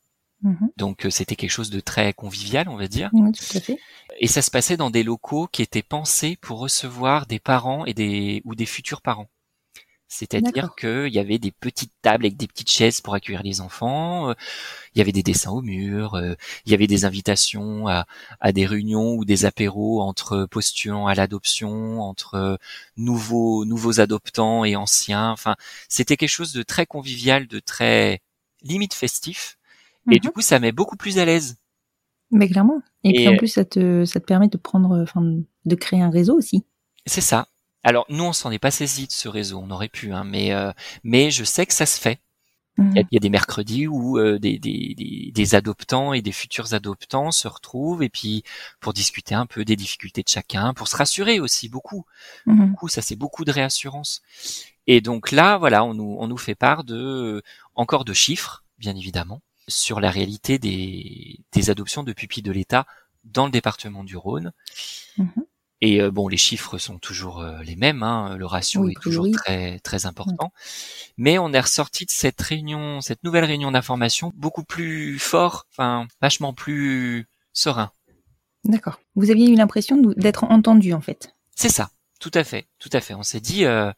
Mhm. Donc euh, c'était quelque chose de très convivial, on va dire. Oui, tout à fait. Et ça se passait dans des locaux qui étaient pensés pour recevoir des parents et des ou des futurs parents. C'est-à-dire qu'il y avait des petites tables avec des petites chaises pour accueillir les enfants, euh, il y avait des dessins au mur, euh, il y avait des invitations à, à des réunions ou des apéros entre postulants à l'adoption, entre nouveaux nouveaux adoptants et anciens. Enfin, c'était quelque chose de très convivial, de très limite festif. Et Mhm. du coup, ça met beaucoup plus à l'aise. Mais clairement. Et, puis Et- en plus, ça te, ça te permet de prendre, enfin, de créer un réseau aussi. C'est ça. Alors nous, on s'en est pas saisi de ce réseau, on aurait pu, hein, mais euh, mais je sais que ça se fait. Mhm. Il y a, il y a des mercredis où euh, des, des, des, des adoptants et des futurs adoptants se retrouvent et puis pour discuter un peu des difficultés de chacun, pour se rassurer aussi beaucoup. Mhm. Beaucoup, ça c'est beaucoup de réassurance. Et donc là, voilà, on nous on nous fait part de euh, encore de chiffres, bien évidemment, sur la réalité des des adoptions de pupilles de l'État dans le département du Rhône. Mhm. Et euh, bon, les chiffres sont toujours euh, les mêmes, hein, le ratio Oui, est toujours oui. très très important. Mais on est ressorti de cette réunion, cette nouvelle réunion d'information beaucoup plus fort, enfin vachement plus serein. D'accord. Vous aviez eu l'impression d'être entendu, en fait. C'est ça, tout à fait, tout à fait. On s'est dit, euh,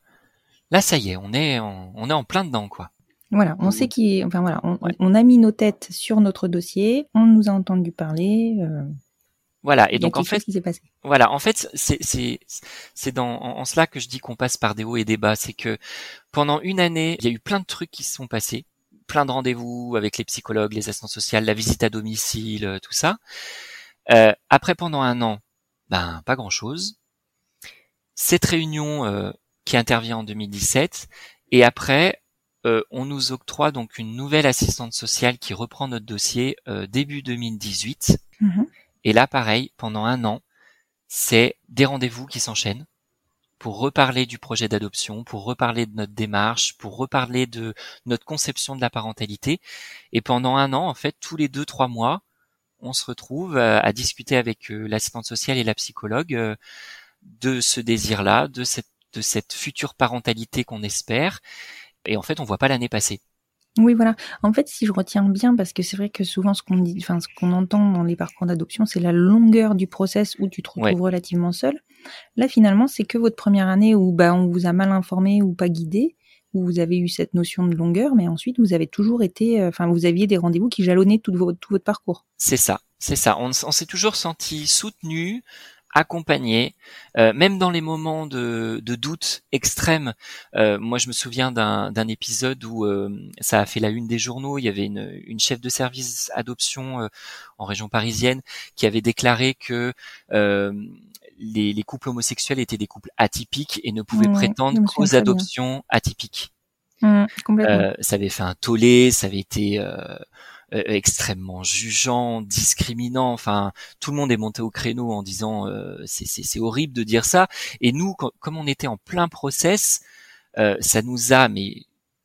là ça y est, on est en, on est en plein dedans quoi. Voilà, on sait qui, enfin voilà, on, Ouais. on a mis nos têtes sur notre dossier, on nous a entendu parler. Voilà. Et donc en fait, qui s'est passé. Voilà, en fait, c'est c'est c'est dans en, en cela que je dis qu'on passe par des hauts et des bas, c'est que pendant une année, il y a eu plein de trucs qui se sont passés, plein de rendez-vous avec les psychologues, les assistantes sociales, la visite à domicile, euh, tout ça. Euh, après, pendant un an, ben pas grand-chose. Cette réunion euh, qui intervient en 2017, et après, euh, on nous octroie donc une nouvelle assistante sociale qui reprend notre dossier euh, début 2018. Mhm. Et là, pareil, pendant un an, c'est des rendez-vous qui s'enchaînent pour reparler du projet d'adoption, pour reparler de notre démarche, pour reparler de notre conception de la parentalité. Et pendant un an, en fait, tous les deux, trois mois, on se retrouve euh, à discuter avec euh, l'assistante sociale et la psychologue euh, de ce désir-là, de cette, future parentalité qu'on espère. Et en fait, on voit pas l'année passer. Oui, voilà. En fait, si je retiens bien, parce que c'est vrai que souvent ce qu'on dit, enfin ce qu'on entend dans les parcours d'adoption, c'est la longueur du process où tu te retrouves Ouais. relativement seul. Là, finalement, c'est que votre première année où bah on vous a mal informé ou pas guidé, où vous avez eu cette notion de longueur, mais ensuite vous avez toujours été, euh, enfin vous aviez des rendez-vous qui jalonnaient tout, tout votre parcours. C'est ça, c'est ça. On, on s'est toujours senti soutenu, accompagné, euh, même dans les moments de, de doute extrême. Euh, moi, je me souviens d'un d'un épisode où euh, ça a fait la une des journaux. Il y avait une, une chef de service adoption euh, en région parisienne qui avait déclaré que euh, les, les couples homosexuels étaient des couples atypiques et ne pouvaient Ouais, prétendre qu'aux bien. adoptions atypiques. complètement. Euh, ça avait fait un tollé, ça avait été euh, euh, extrêmement jugeant, discriminant. Enfin, tout le monde est monté au créneau en disant euh, c'est c'est- c'est horrible de dire ça. Et nous, quand- comme on était en plein process, euh, ça nous a mais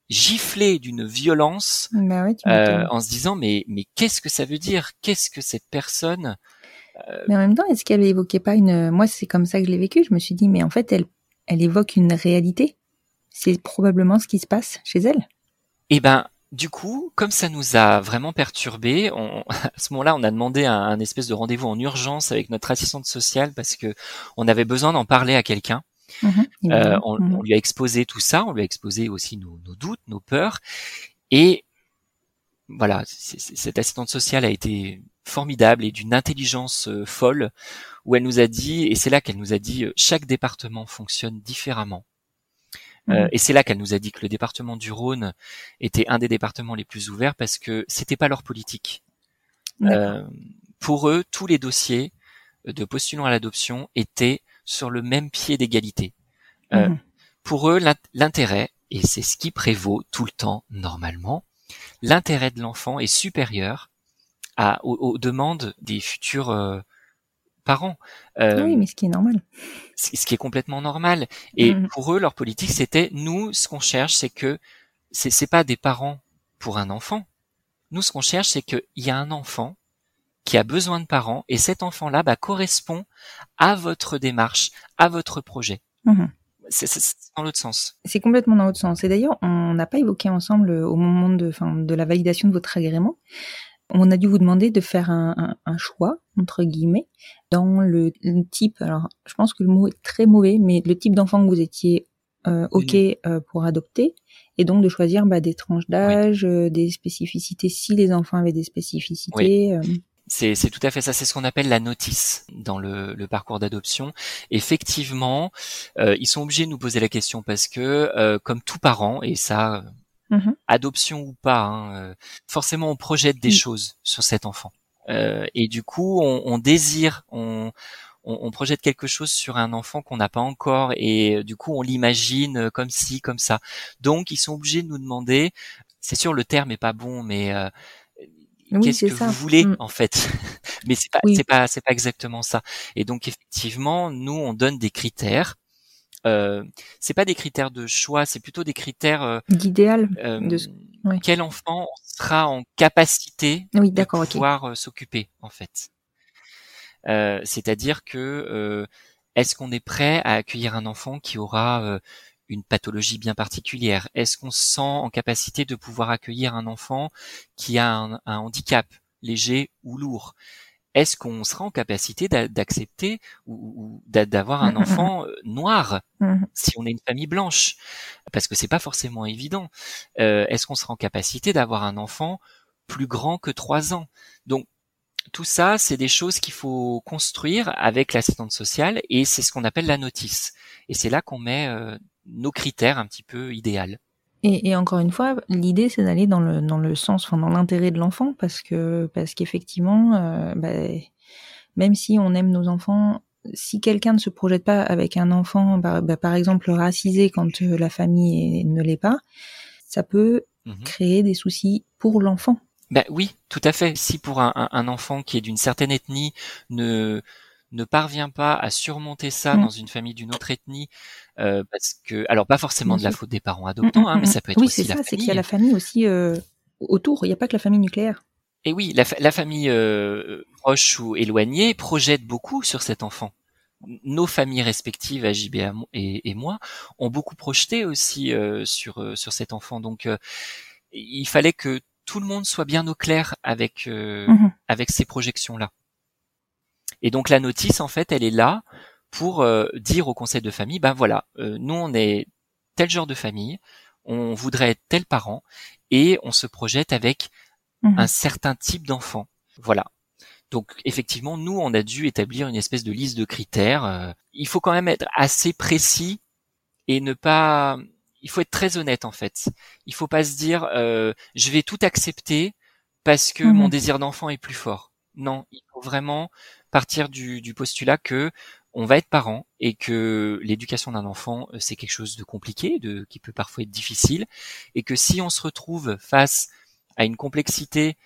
giflé d'une violence Bah euh, en se disant mais mais qu'est-ce que ça veut dire? Qu'est-ce que cette personne Mais en même temps, est-ce qu'elle évoquait pas une, moi c'est comme ça que je l'ai vécu. Je me suis dit, mais en fait, elle, elle évoque une réalité. C'est probablement ce qui se passe chez elle. Eh ben, du coup, comme ça nous a vraiment perturbé, on, à ce moment-là, on a demandé un, un espèce de rendez-vous en urgence avec notre assistante sociale parce que on avait besoin d'en parler à quelqu'un. Euh, évidemment. on, Mhm. on lui a exposé tout ça, on lui a exposé aussi nos, nos doutes, nos peurs, et voilà, cette assistante sociale a été formidable et d'une intelligence euh, folle, où elle nous a dit, et c'est là qu'elle nous a dit, euh, chaque département fonctionne différemment. Euh, Mhm. et c'est là qu'elle nous a dit que le département du Rhône était un des départements les plus ouverts parce que c'était pas leur politique. Euh, pour eux, tous les dossiers de postulants à l'adoption étaient sur le même pied d'égalité. Euh, Mhm. Pour eux, l'int- l'intérêt, et c'est ce qui prévaut tout le temps normalement, l'intérêt de l'enfant est supérieur à, aux, aux demandes des futurs euh, Euh, oui, mais ce qui est normal. ce qui est complètement normal. Et Mhm. pour eux, leur politique, c'était nous, ce qu'on cherche, c'est que c'est pas des parents pour un enfant. Nous, ce qu'on cherche, c'est qu'il y a un enfant qui a besoin de parents, et cet enfant-là bah, correspond à votre démarche, à votre projet. Mhm. C'est dans l'autre sens. C'est complètement dans l'autre sens. Et d'ailleurs, on n'a pas évoqué ensemble euh, au moment de, enfin, de la validation de votre agrément. On a dû vous demander de faire un, un- un choix, entre guillemets, dans le, le type, alors je pense que le mot est très mauvais, mais le type d'enfant que vous étiez euh, OK euh, pour adopter, et donc de choisir bah, des tranches d'âge, euh, des spécificités, si les enfants avaient des spécificités. euh, C'est c'est tout à fait ça. C'est ce qu'on appelle la notice dans le, le parcours d'adoption. Effectivement, euh, ils sont obligés de nous poser la question parce que, euh, comme tout parent, et ça, Mhm. adoption ou pas, hein, euh, forcément on projette des choses sur cet enfant. Euh, et du coup, on, on désire, on, on, on projette quelque chose sur un enfant qu'on n'a pas encore, et euh, du coup, on l'imagine euh, comme ci, comme ça. Donc, ils sont obligés de nous demander. C'est sûr, le terme est pas bon, mais euh, Oui, qu'est-ce que ça. vous voulez Mm. en fait? Mais c'est pas, Oui. c'est pas, c'est pas exactement ça. Et donc, effectivement, nous, on donne des critères. Euh, c'est pas des critères de choix, c'est plutôt des critères euh, D'idéal. euh, De quel enfant sera en capacité Oui, de pouvoir euh, s'occuper en fait. Euh, C'est-à-dire que euh, est-ce qu'on est prêt à accueillir un enfant qui aura une pathologie bien particulière? Est-ce qu'on se sent en capacité de pouvoir accueillir un enfant qui a un, un handicap léger ou lourd? Est-ce qu'on sera en capacité d'a- d'accepter ou, ou d'a- d'avoir un Mhm, mhm. enfant euh, noir si on est une famille blanche, parce que c'est pas forcément évident. Euh, Est-ce qu'on sera en capacité d'avoir un enfant plus grand que trois ans? Donc tout ça, c'est des choses qu'il faut construire avec l'assistante sociale, et c'est ce qu'on appelle la notice. Et c'est là qu'on met euh, nos critères un petit peu idéal. Et, et encore une fois, l'idée c'est d'aller dans le dans le sens, enfin dans l'intérêt de l'enfant, parce que parce qu'effectivement, euh, bah, même si on aime nos enfants, si quelqu'un ne se projette pas avec un enfant, bah, bah, par exemple racisé quand euh, la famille ne l'est pas, ça peut Mhm. créer des soucis pour l'enfant. Ben oui, tout à fait. Si pour un- un enfant qui est d'une certaine ethnie ne ne parvient pas à surmonter ça Mm. dans une famille d'une autre ethnie, euh, parce que alors pas forcément de la faute des parents adoptants, hein, mais ça peut être oui, aussi la ça, c'est qu'il y a famille. la famille aussi euh, autour. Il n'y a pas que la famille nucléaire. Et oui, la, fa- la famille euh, proche ou éloignée projette beaucoup sur cet enfant. Nos familles respectives, AJB et, et moi, ont beaucoup projeté aussi euh, sur euh, sur cet enfant. Donc, euh, il fallait que tout le monde soit bien au clair avec avec ces projections-là. Et donc la notice, en fait, elle est là pour euh, dire au conseil de famille, ben voilà, euh, nous on est tel genre de famille, on voudrait être tel parent, et on se projette avec Mhm. un certain type d'enfant. Voilà. Donc effectivement, nous, on a dû établir une espèce de liste de critères. Euh, Il faut quand même être assez précis et ne pas. Il faut être très honnête en fait. Il faut pas se dire euh, je vais tout accepter parce que Mhm. mon désir d'enfant est plus fort. Non, il faut vraiment partir du, postulat que on va être parent et que l'éducation d'un enfant euh, c'est quelque chose de compliqué, de qui peut parfois être difficile, et que si on se retrouve face à une complexité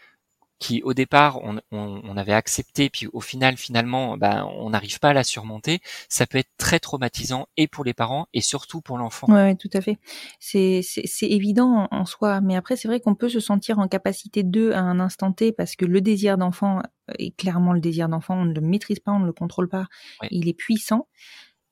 qui au départ on, on, on avait accepté puis au final finalement ben, on n'arrive pas à la surmonter ça peut être très traumatisant et pour les parents et surtout pour l'enfant Ouais, ouais, tout à fait. C'est évident en, soi, mais après c'est vrai qu'on peut se sentir en capacité d'eux à un instant T parce que le désir d'enfant est clairement le désir d'enfant, on ne le maîtrise pas, on ne le contrôle pas, Ouais. il est puissant.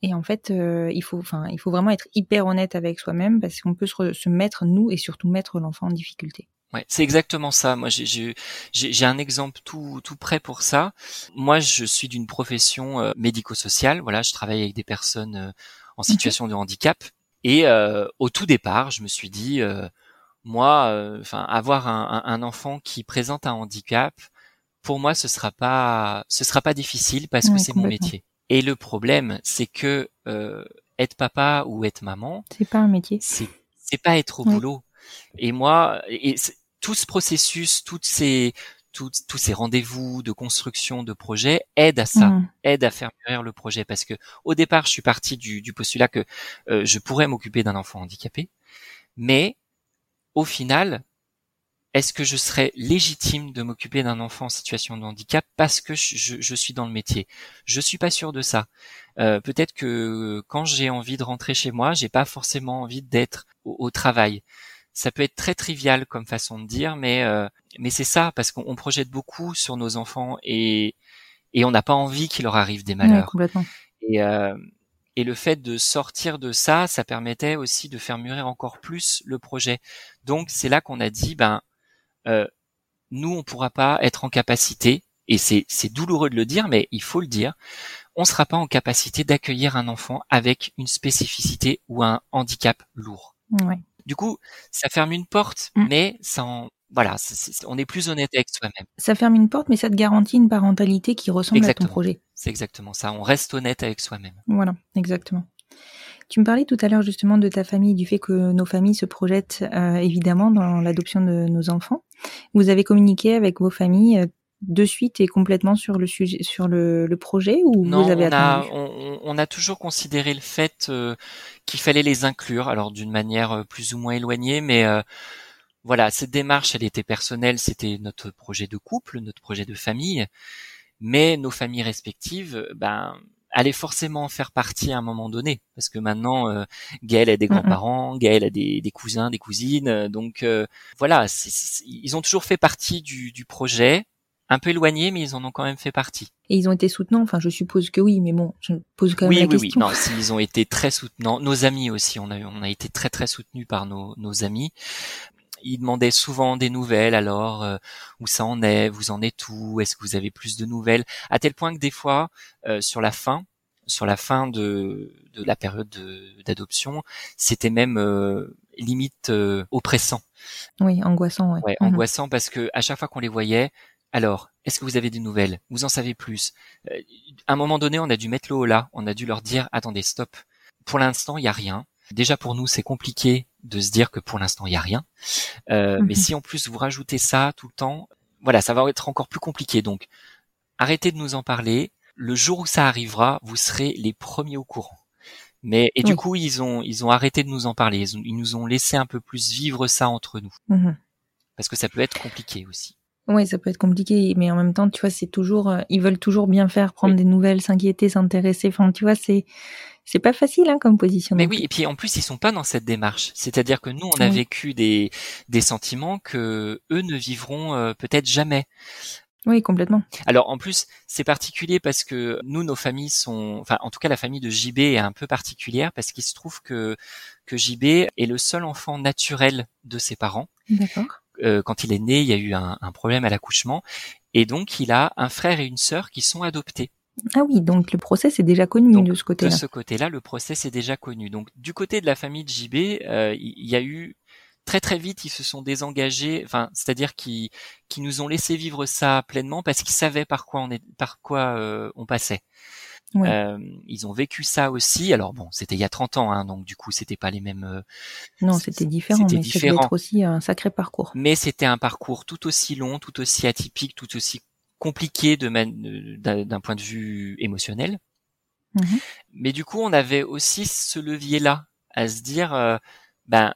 Et en fait, euh, il faut, enfin, il faut vraiment être hyper honnête avec soi-même parce qu'on peut se, se mettre nous et surtout mettre l'enfant en difficulté. Ouais, c'est exactement ça. Moi, j'ai- j'ai un exemple tout tout près pour ça. Moi, je suis d'une profession euh, médico-sociale. Voilà, je travaille avec des personnes euh, en situation de handicap. Et euh, au tout départ, je me suis dit, euh, moi, euh, enfin, avoir un, un- enfant qui présente un handicap, pour moi, ce sera pas ce sera pas difficile parce que c'est mon métier. Et le problème, c'est que euh, être papa ou être maman, C'est pas un métier. c'est c'est pas être au boulot. Et moi, et tout ce processus, toutes ces tous tous ces rendez-vous de construction de projet aident à ça, Mhm. aident à faire mûrir le projet parce que au départ, je suis parti du, du postulat que euh, je pourrais m'occuper d'un enfant handicapé, mais au final, est-ce que je serais légitime de m'occuper d'un enfant en situation de handicap parce que je, je- je suis dans le métier? Je suis pas sûr de ça. Euh, Peut-être que quand j'ai envie de rentrer chez moi, j'ai pas forcément envie d'être au, au travail. Ça peut être très trivial comme façon de dire, mais euh, mais c'est ça parce qu'on on projette beaucoup sur nos enfants et et on n'a pas envie qu'il leur arrive des Ouais, malheurs. complètement. Et, euh, et le fait de sortir de ça, ça permettait aussi de faire mûrir encore plus le projet. Donc c'est là qu'on a dit, ben, euh, nous on pourra pas être en capacité, et c'est c'est douloureux de le dire, mais il faut le dire, on sera pas en capacité d'accueillir un enfant avec une spécificité ou un handicap lourd. Ouais. Du coup, ça ferme une porte, Mm. mais en, voilà, on est plus honnête avec soi-même. Ça ferme une porte, mais ça te garantit une parentalité qui ressemble Exactement. à ton projet. C'est exactement ça. On reste honnête avec soi-même. Voilà, exactement. Tu me parlais tout à l'heure justement de ta famille, du fait que nos familles se projettent euh, évidemment dans l'adoption de nos enfants. Vous avez communiqué avec vos familles euh, de suite et complètement sur le sujet, sur le, le projet ou Non, vous avez on a, attendu? on, on a toujours considéré le fait euh, qu'il fallait les inclure, alors d'une manière euh, plus ou moins éloignée, mais euh, voilà, cette démarche, elle était personnelle, c'était notre projet de couple, notre projet de famille, mais nos familles respectives, ben, allaient forcément en faire partie à un moment donné, parce que maintenant, euh, Gaël a des grands-parents, Gaël a des, des cousins, des cousines, euh, donc euh, voilà, ils ont toujours fait partie du, du projet, un peu éloigné, mais ils en ont quand même fait partie. Et ils ont été soutenants. Enfin, je suppose que oui, mais bon, je pose quand même oui, la oui, oui. question. Non, si, ils ont été très soutenants. Nos amis aussi, on a, on a été très très soutenus par nos, nos amis. Ils demandaient souvent des nouvelles. Alors, euh, où ça en est Vous en êtes où Est-ce que vous avez plus de nouvelles? À tel point que des fois, euh, sur la fin, sur la fin de, de la période de- d'adoption, c'était même euh, limite euh, oppressant, Oui, angoissant, ouais. ouais, Mhm. angoissant, parce que à chaque fois qu'on les voyait, alors, est-ce que vous avez des nouvelles? Vous en savez plus? Euh, À un moment donné, on a dû mettre le haut là. On a dû leur dire attendez, stop. Pour l'instant, il y a rien. Déjà pour nous, c'est compliqué de se dire que pour l'instant, il y a rien. Euh, Mhm. Mais si en plus vous rajoutez ça tout le temps, voilà, ça va être encore plus compliqué. Donc, arrêtez de nous en parler. Le jour où ça arrivera, vous serez les premiers au courant. Mais et du coup, ils ont ils ont arrêté de nous en parler. Ils, ont- ils nous ont laissé un peu plus vivre ça entre nous, Mhm. parce que ça peut être compliqué aussi. Oui, ça peut être compliqué, mais en même temps, tu vois, c'est toujours, euh, ils veulent toujours bien faire, prendre Oui. des nouvelles, s'inquiéter, s'intéresser. Enfin, tu vois, c'est, c'est pas facile, hein, comme position. Mais oui, et puis en plus ils sont pas dans cette démarche. C'est-à-dire que nous on a Oui. vécu des des sentiments que eux ne vivront euh, peut-être jamais. Oui, complètement. Alors en plus c'est particulier parce que nous nos familles sont, enfin en tout cas la famille de JB est un peu particulière parce qu'il se trouve que que JB est le seul enfant naturel de ses parents. D'accord. Euh, quand il est né, il y a eu un, un problème à l'accouchement et donc il a un frère et une sœur qui sont adoptés. Ah oui, donc le process est déjà connu Donc, de ce de côté-là. ce côté-là, le process est déjà connu. Donc, du côté de la famille de JB, euh, il y a eu très très vite, ils se sont désengagés. Enfin, c'est-à-dire qu'ils qu'ils nous ont laissé vivre ça pleinement parce qu'ils savaient par quoi on est, par quoi euh, on passait. Euh, ils ont vécu ça aussi. Alors bon, c'était il y a 30 ans, hein, donc du coup, c'était pas les mêmes. euh, Non, c'était différent, c'était différent. aussi un sacré parcours. mais c'était un parcours tout aussi long, tout aussi atypique, tout aussi compliqué de d'un point de vue émotionnel. Mhm. Mais du coup, on avait aussi ce levier-là à se dire, euh, ben,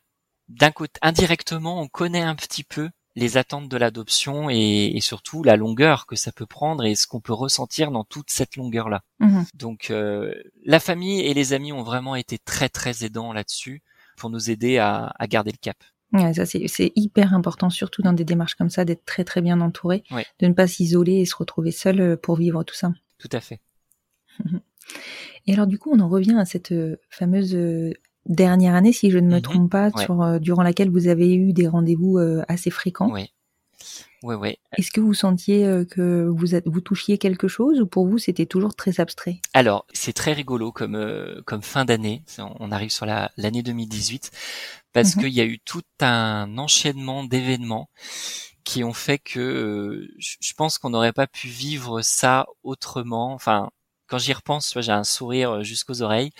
d'un côté, indirectement, on connaît un petit peu les attentes de l'adoption et, et surtout la longueur que ça peut prendre et ce qu'on peut ressentir dans toute cette longueur-là. Mhm. Donc, euh, la famille et les amis ont vraiment été très très aidants là-dessus pour nous aider à, à garder le cap. Ouais, ça c'est hyper important, surtout dans des démarches comme ça, d'être très très bien entouré, Ouais. de ne pas s'isoler et se retrouver seul euh, pour vivre tout ça. Tout à fait. Et alors du coup, on en revient à cette euh, fameuse dernière année, si je ne me Mhm. trompe pas, Ouais. sur, euh, durant laquelle vous avez eu des rendez-vous euh, assez fréquents. Oui. Oui, oui. Est-ce que vous sentiez euh, que vous, vous touchiez quelque chose ou pour vous c'était toujours très abstrait? Alors, c'est très rigolo comme euh, comme fin d'année. On arrive sur la l'année 2018 parce Mhm. qu'il y a eu tout un enchaînement d'événements qui ont fait que euh, je je pense qu'on n'aurait pas pu vivre ça autrement. Enfin, quand j'y repense, j'ai un sourire jusqu'aux oreilles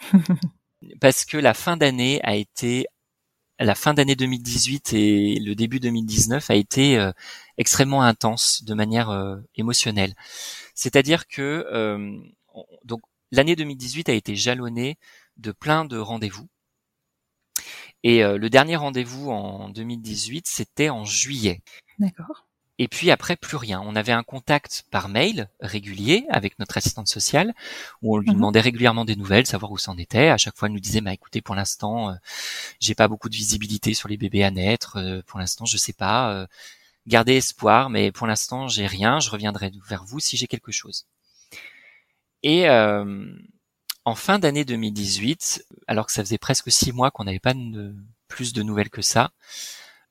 parce que la fin d'année a été la fin d'année 2018 et le début 2019 a été euh, extrêmement intense de manière euh, émotionnelle. C'est-à-dire que euh, donc l'année 2018 a été jalonnée de plein de rendez-vous. Et le dernier rendez-vous en 2018, c'était en juillet. D'accord. Et puis après, plus rien. On avait un contact par mail régulier avec notre assistante sociale, où on lui mhm. demandait régulièrement des nouvelles, savoir où c'en était. À chaque fois, elle nous disait, bah écoutez, pour l'instant, euh, j'ai pas beaucoup de visibilité sur les bébés à naître. Euh, pour l'instant, je sais pas. Euh, gardez espoir, mais pour l'instant, j'ai rien. Je reviendrai vers vous si j'ai quelque chose. Et en fin d'année 2018, alors que ça faisait presque six mois qu'on n'avait pas de, plus de nouvelles que ça,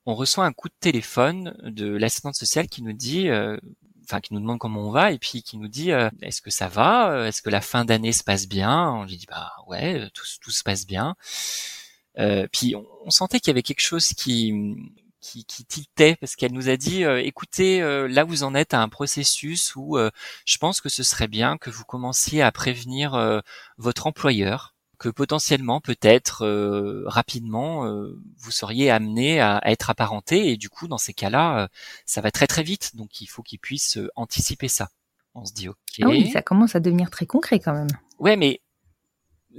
on reçoit un coup de téléphone de l'assistante sociale qui nous dit, euh, enfin qui nous demande comment on va et puis qui nous dit euh, est-ce que ça va, euh, est-ce que la fin d'année se passe bien? On lui dit bah ouais, tout, se passe bien. puis on, sentait qu'il y avait quelque chose qui qui, qui tiltait parce qu'elle nous a dit écoutez là vous en êtes à un processus où je pense que ce serait bien que vous commenciez à prévenir votre employeur que potentiellement, peut-être euh, rapidement, euh, vous seriez amené à, être apparenté et du coup, dans ces cas-là, euh, ça va très très vite. Donc, il faut qu'ils puissent anticiper ça. On se dit ok. Ah oui, ça commence à devenir très concret quand même. Ouais, mais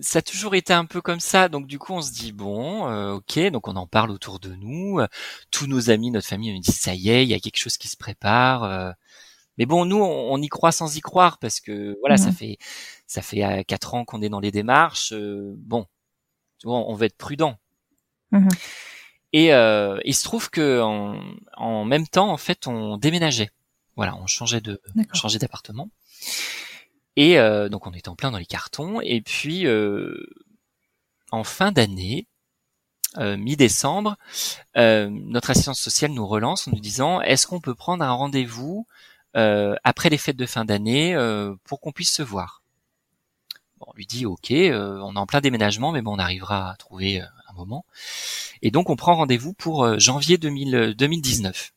ça a toujours été un peu comme ça. Donc du coup, on se dit bon, ok. Donc on en parle autour de nous. tous nos amis, notre famille, on dit ça y est, il y a quelque chose qui se prépare. Mais bon, nous, on, y croit sans y croire parce que voilà, ça mhm. fait ça fait euh, quatre ans qu'on est dans les démarches. Euh, bon, on veut être prudent. Mhm. Et euh, il se trouve que en, même temps, en fait, on déménageait. Voilà, on changeait de changeait d'appartement. Et donc on était en plein dans les cartons. Et puis en fin d'année, mi-décembre, notre assistance sociale nous relance en nous disant est-ce qu'on peut prendre un rendez-vous après les fêtes de fin d'année pour qu'on puisse se voir? on lui dit ok, euh, on est en plein déménagement, mais bon, on arrivera à trouver euh, un moment. Et donc on prend rendez-vous pour euh, janvier 2019.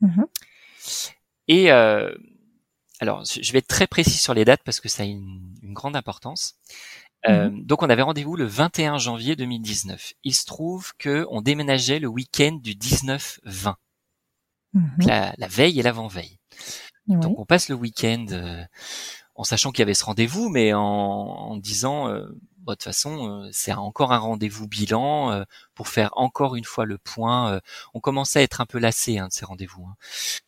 Mhm. Et alors, je vais être très précis sur les dates parce que ça a une, grande importance. Mhm. Donc on avait rendez-vous le 21 janvier 2019. Il se trouve que on déménageait le week-end du 19-20, mhm. la, veille et l'avant-veille. Donc on passe le week-end en sachant qu'il y avait ce rendez-vous, mais en, en disant, euh, bah, de toute façon, euh, c'est encore un rendez-vous bilan euh, pour faire encore une fois le point. on commençait à être un peu lassé hein, de ces rendez-vous. Hein.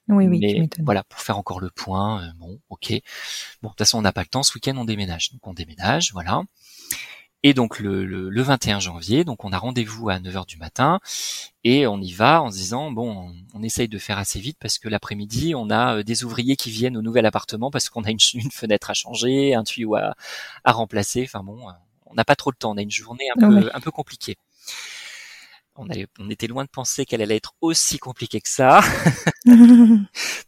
Oui, oui, mais voilà, pour faire encore le point. bon, ok. Bon, de toute façon, on n'a pas le temps. Ce week-end, on déménage. Donc, on déménage, voilà. Et donc le, le, 21 janvier, donc on a rendez-vous à 9h du matin et on y va en se disant bon, on, essaye de faire assez vite parce que l'après-midi on a euh, des ouvriers qui viennent au nouvel appartement parce qu'on a une, une, fenêtre à changer, un tuyau à, à remplacer. Enfin bon, euh, on n'a pas trop de temps, on a une journée un peu un peu compliquée. On, allait, on était loin de penser qu'elle allait être aussi compliquée que ça.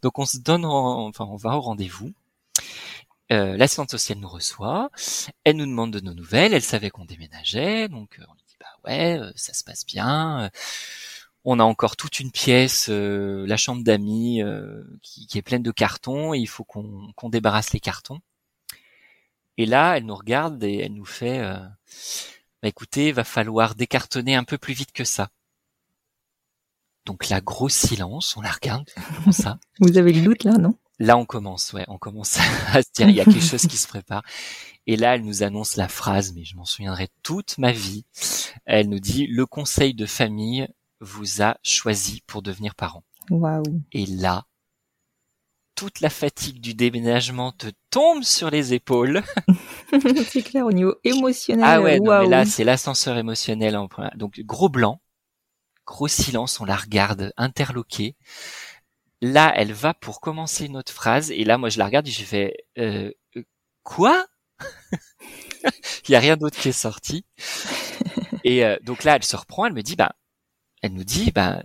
donc on se donne, enfin on va au rendez-vous euh, l'assistante sociale nous reçoit, elle nous demande de nos nouvelles, elle savait qu'on déménageait, donc euh, on lui dit bah ouais, euh, ça se passe bien. On a encore toute une pièce, la chambre d'amis, qui, est pleine de cartons, il faut qu'on débarrasse les cartons. Et là, elle nous regarde et elle nous fait bah écoutez, va falloir décartonner un peu plus vite que ça. Donc là, gros silence, on la regarde, comme ça? Vous avez le doute là, non? Là, on commence, ouais, on commence à se dire, il y a quelque chose qui se prépare. Et là, elle nous annonce la phrase, mais je m'en souviendrai toute ma vie. Elle nous dit, le conseil de famille vous a choisi pour devenir parent. Waouh. Et là, toute la fatigue du déménagement te tombe sur les épaules. c'est clair, au niveau émotionnel. Ah ouais, mais là, c'est l'ascenseur émotionnel. Donc, gros blanc, gros silence, on la regarde interloquée. Là, elle va pour commencer une autre phrase, et là, moi, je la regarde et j'ai fait euh, euh quoi? Il y a rien d'autre qui est sorti. Et euh, donc là, elle se reprend, elle me dit, bah, elle nous dit, bah,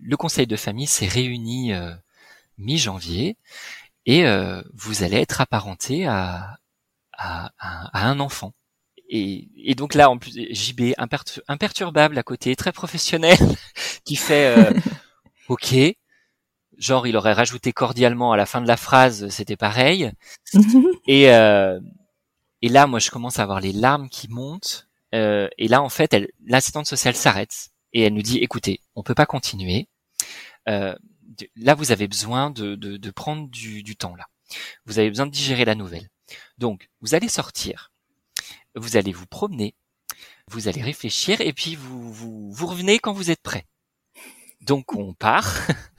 le conseil de famille s'est réuni euh, mi-janvier et vous allez être apparenté à, à, à, un enfant. Et, et, donc là, en plus, JB imperturbable à côté, très professionnel, qui fait, ok, genre il aurait rajouté cordialement à la fin de la phrase, c'était pareil. et euh, et là, moi, je commence à avoir les larmes qui montent. Euh, et là, en fait, l'assistante sociale s'arrête et elle nous dit "Écoutez, on peut pas continuer. Euh, là, vous avez besoin de, de, de prendre du, du temps là. Vous avez besoin de digérer la nouvelle. Donc, vous allez sortir, vous allez vous promener, vous allez réfléchir et puis vous, vous, vous revenez quand vous êtes prêt. Donc on part,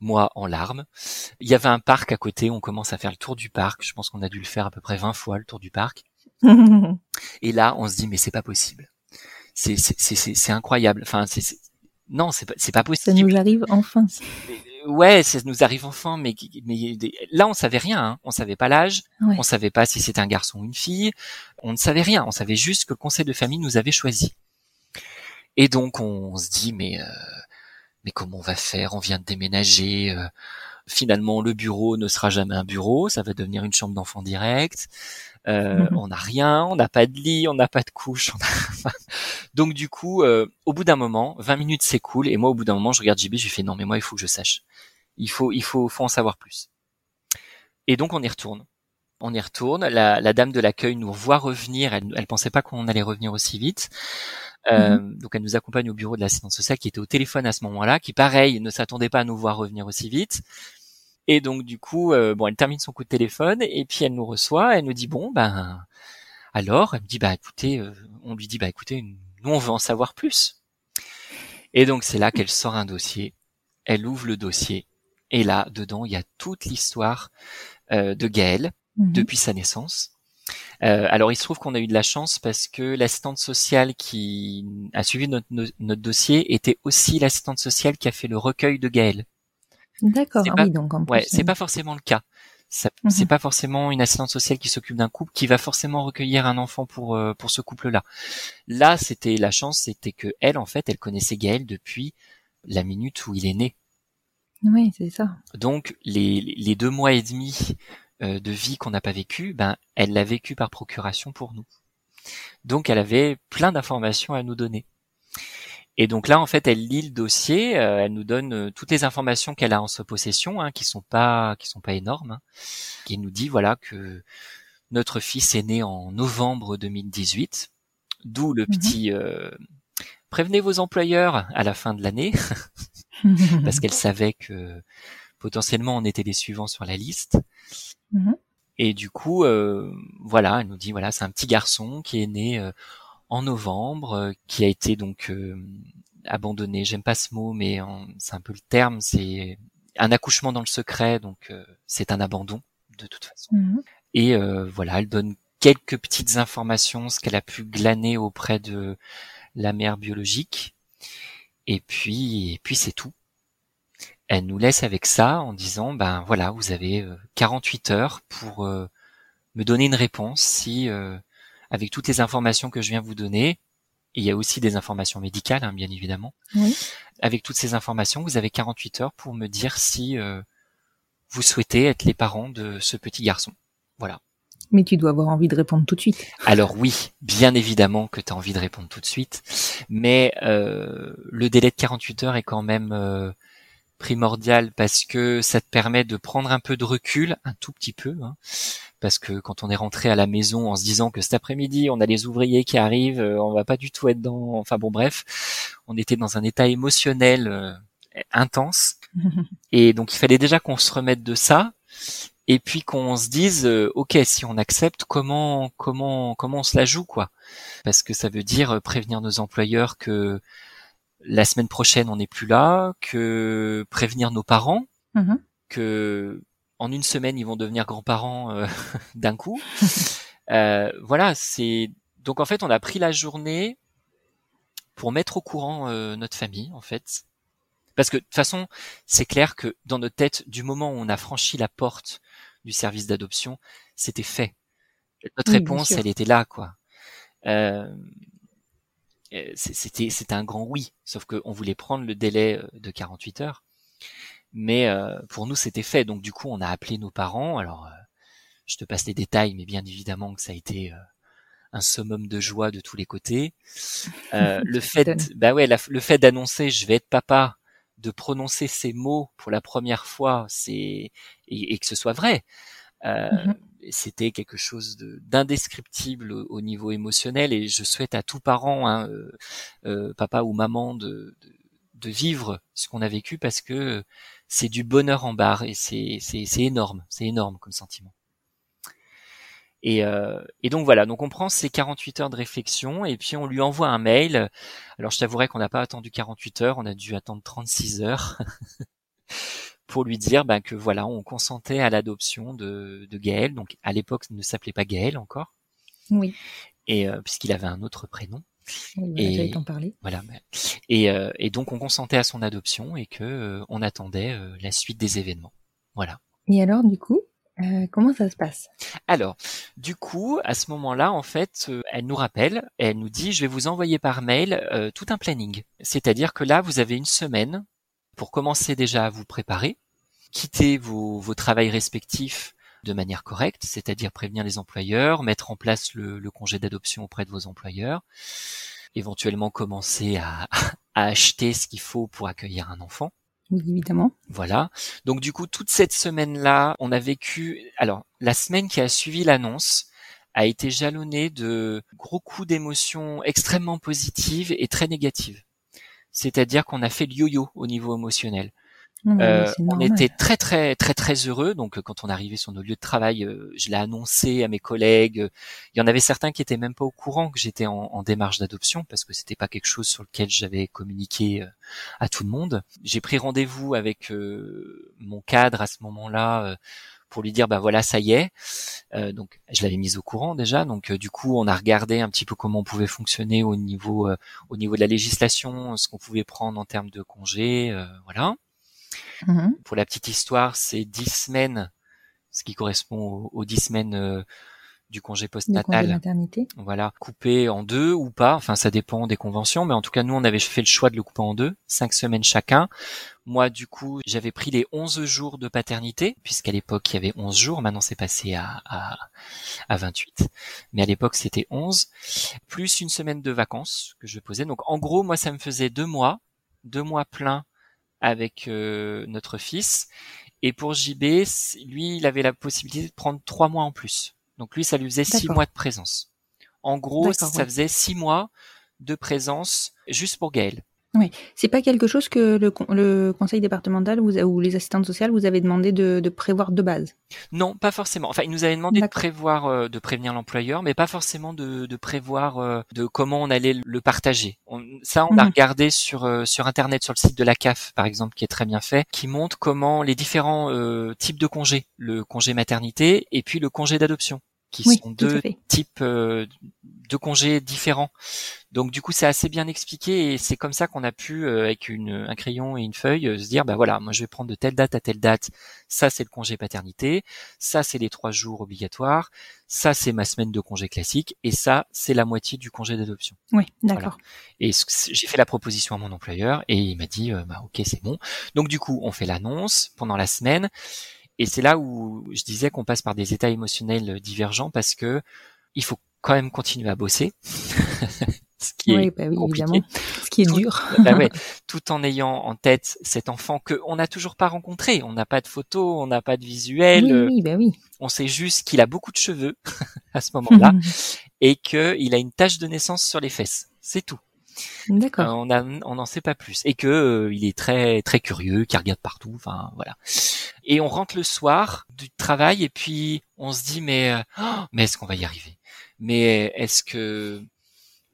moi en larmes. Il y avait un parc à côté, on commence à faire le tour du parc. Je pense qu'on a dû le faire à peu près 20 fois le tour du parc. et là, on se dit mais c'est pas possible. C'est c'est incroyable. Enfin c'est non c'est pas c'est pas possible. Ça nous arrive enfin. Ouais, ça nous arrive enfin, mais, mais là on savait rien, hein. on savait pas l'âge, on savait pas si c'était un garçon ou une fille, on ne savait rien, on savait juste que le conseil de famille nous avait choisi. Et donc on, se dit mais euh, mais comment on va faire? On vient de déménager. Euh, finalement, le bureau ne sera jamais un bureau, ça va devenir une chambre d'enfant direct. Euh, mhm. On n'a rien, on n'a pas de lit, on n'a pas de couche. Donc du coup, euh, au bout d'un moment, 20 minutes s'écoulent et moi, au bout d'un moment, je regarde JB, je lui fais non, mais moi, il faut que je sache. Il faut, il faut, faut en savoir plus. Et donc on y retourne. On y retourne. La, la dame de l'accueil nous voit revenir. Elle, elle pensait pas qu'on allait revenir aussi vite. Euh, mhm. Donc elle nous accompagne au bureau de l'assistance sociale qui était au téléphone à ce moment-là, qui pareil ne s'attendait pas à nous voir revenir aussi vite. Et donc du coup, euh, bon, elle termine son coup de téléphone et puis elle nous reçoit. Elle nous dit bon ben alors, elle me dit bah écoutez, euh, on lui dit bah écoutez, nous on veut en savoir plus. Et donc c'est là qu'elle sort un dossier. Elle ouvre le dossier et là dedans il y a toute l'histoire de Gaël mhm. depuis sa naissance. Euh, alors il se trouve qu'on a eu de la chance parce que l'assistante sociale qui a suivi notre, notre dossier était aussi l'assistante sociale qui a fait le recueil de Gaël. D'accord. Ah oui, donc ouais, c'est pas forcément le cas. C'est mhm. pas forcément une assistante sociale qui s'occupe d'un couple qui va forcément recueillir un enfant pour euh, pour ce couple-là. Là, c'était la chance, c'était que elle, en fait, elle connaissait Gaël depuis la minute où il est né. Oui, c'est ça. Donc les, les deux mois et demi de vie qu'on n'a pas vécu, ben elle l'a vécu par procuration pour nous. Donc elle avait plein d'informations à nous donner. Et donc là, en fait, elle lit le dossier, euh, elle nous donne euh, toutes les informations qu'elle a en sa possession, hein, qui sont pas qui sont pas énormes, hein, qui nous dit voilà que notre fils est né en novembre 2018, d'où le mhm. petit prévenez vos employeurs à la fin de l'année, parce qu'elle savait que potentiellement on était les suivants sur la liste. Mhm. Et du coup, euh, voilà, elle nous dit voilà, c'est un petit garçon qui est né euh, en novembre, euh, qui a été donc abandonné. J'aime pas ce mot, mais c'est un peu le terme. C'est un accouchement dans le secret, donc c'est un abandon de toute façon. Mhm. Et voilà, elle donne quelques petites informations, ce qu'elle a pu glaner auprès de la mère biologique. Et puis, et puis c'est tout elle nous laisse avec ça en disant ben voilà vous avez 48 euh, heures pour euh, me donner une réponse si euh, avec toutes les informations que je viens vous donner il y a aussi des informations médicales hein, bien évidemment oui. avec toutes ces informations vous avez 48 heures pour me dire si vous souhaitez être les parents de ce petit garçon voilà mais tu dois avoir envie de répondre tout de suite. Alors oui, bien évidemment que tu as envie de répondre tout de suite, mais le délai de 48 heures est quand même primordial parce que ça te permet de prendre un peu de recul, un tout petit peu, hein, parce que quand on est rentré à la maison en se disant que cet après-midi on a les ouvriers qui arrivent, euh, on va pas du tout être dans, enfin bon bref, on était dans un état émotionnel euh, intense. Et donc il fallait déjà qu'on se remette de ça et puis qu'on se dise euh, ok si on accepte comment comment comment on se la joue quoi. Parce que ça veut dire prévenir nos employeurs que la semaine prochaine on n'est plus là, que prévenir nos parents, mm-hmm. que en une semaine ils vont devenir grands-parents euh, d'un coup. euh, voilà, c'est donc en fait on a pris la journée pour mettre au courant euh, notre famille en fait. Parce que de toute façon, c'est clair que dans notre tête, du moment où on a franchi la porte du service d'adoption, c'était fait. Notre réponse, elle était là, quoi. Euh, euh, c'était c'était un grand oui, sauf qu'on voulait prendre le délai euh, de 48 heures. Mais euh, pour nous, c'était fait. Donc du coup, on a appelé nos parents. Alors, je te passe les détails, mais bien évidemment que ça a été un summum de joie de tous les côtés. le fait, bah ouais, le fait d'annoncer je vais être papa de prononcer ces mots pour la première fois, c'est et, que ce soit vrai. Euh, mhm. C'était quelque chose d'indescriptible au, niveau émotionnel et je souhaite à tout parent, hein, euh, euh, papa ou maman, de, vivre ce qu'on a vécu parce que c'est du bonheur en barre et c'est énorme, c'est énorme comme sentiment. Et, euh, et, donc voilà, donc on prend ces 48 heures de réflexion et puis on lui envoie un mail. Alors je t'avouerai qu'on n'a pas attendu 48 heures, on a dû attendre 36 heures pour lui dire ben, que voilà, on consentait à l'adoption de, de Gaël. Donc à l'époque, il ne s'appelait pas Gaël encore. Oui. Et euh, puisqu'il avait un autre prénom. Oui, et t'en parler. Voilà. Et, euh, et, donc on consentait à son adoption et que euh, on attendait la suite des événements. Voilà. Et alors du coup, euh, comment ça se passe? Alors, du coup, à ce moment-là, en fait, euh, elle nous rappelle, elle nous dit, je vais vous envoyer par mail euh, tout un planning. C'est-à-dire que là, vous avez une semaine pour commencer déjà à vous préparer, quitter vos, vos travails respectifs de manière correcte, c'est-à-dire prévenir les employeurs, mettre en place le, le congé d'adoption auprès de vos employeurs, éventuellement commencer à, à acheter ce qu'il faut pour accueillir un enfant. Oui, évidemment. Voilà. Donc du coup, toute cette semaine-là, on a vécu. Alors, la semaine qui a suivi l'annonce a été jalonnée de gros coups d'émotions extrêmement positives et très négatives. C'est-à-dire qu'on a fait le yo-yo au niveau émotionnel. Euh, on était très très très très heureux. Donc quand on arrivait sur nos lieux de travail, euh, je l'ai annoncé à mes collègues. Il y en avait certains qui étaient même pas au courant que j'étais en, démarche d'adoption parce que c'était pas quelque chose sur lequel j'avais communiqué euh, à tout le monde. J'ai pris rendez-vous avec mon cadre à ce moment-là pour lui dire bah voilà ça y est. donc je l'avais mise au courant déjà. Donc du coup on a regardé un petit peu comment on pouvait fonctionner au niveau au niveau de la législation, ce qu'on pouvait prendre en termes de congés, voilà. Mhm. Pour la petite histoire, c'est dix semaines, ce qui correspond aux, dix semaines du congé postnatal. Voilà, coupé en deux ou pas. Enfin, ça dépend des conventions, mais en tout cas, nous, on avait fait le choix de le couper en deux, cinq semaines chacun. Moi, du coup, j'avais pris les 11 jours de paternité, puisqu'à l'époque, il y avait 11 jours. Maintenant, c'est passé à, à, à 28. Mais à l'époque, c'était 11. Plus une semaine de vacances que je posais. Donc, en gros, moi, ça me faisait deux mois, deux mois pleins avec euh, notre fils. Et pour JB, lui, il avait la possibilité de prendre trois mois en plus. Donc lui, ça lui faisait six mois de présence. En gros, ça faisait six mois de présence juste pour Gaël. Oui, c'est pas quelque chose que le, le conseil départemental vous, ou les assistantes sociales vous avez demandé de, de, prévoir de base? Non, pas forcément. Enfin, ils nous avaient demandé de prévoir, euh, de prévenir l'employeur, mais pas forcément de, de, prévoir euh, de comment on allait le partager. On, ça, on a mhm. regardé sur euh, sur internet, sur le site de la CAF, par exemple, qui est très bien fait, qui montre comment les différents types de congés, le congé maternité et puis le congé d'adoption qui sont deux types euh, de congés différents. Donc du coup c'est assez bien expliqué et c'est comme ça qu'on a pu euh, avec une, un crayon et une feuille euh, se dire bah voilà moi je vais prendre de telle date à telle date. Ça c'est le congé paternité. Ça c'est les trois jours obligatoires. Ça c'est ma semaine de congé classique. Et ça c'est la moitié du congé d'adoption. Oui d'accord. Et j'ai fait la proposition à mon employeur et il m'a dit bah ok c'est bon. Donc du coup on fait l'annonce. Pendant la semaine et c'est là où je disais qu'on passe par des états émotionnels divergents parce que il faut quand même continuer à bosser. ce qui est bah évidemment. Ce qui est dur. bah ouais, tout en ayant en tête cet enfant que on n'a toujours pas rencontré. On n'a pas de photos, on n'a pas de visuel. Oui, bah oui. On sait juste qu'il a beaucoup de cheveux à ce moment-là et qu'il a une tache de naissance sur les fesses. C'est tout. D'accord. on on n'en sait pas plus. Et que euh, il est très très curieux, qui regarde partout. Enfin voilà. Et on rentre le soir du travail et puis on se dit mais euh, oh, mais est-ce qu'on va y arriver? Mais est-ce que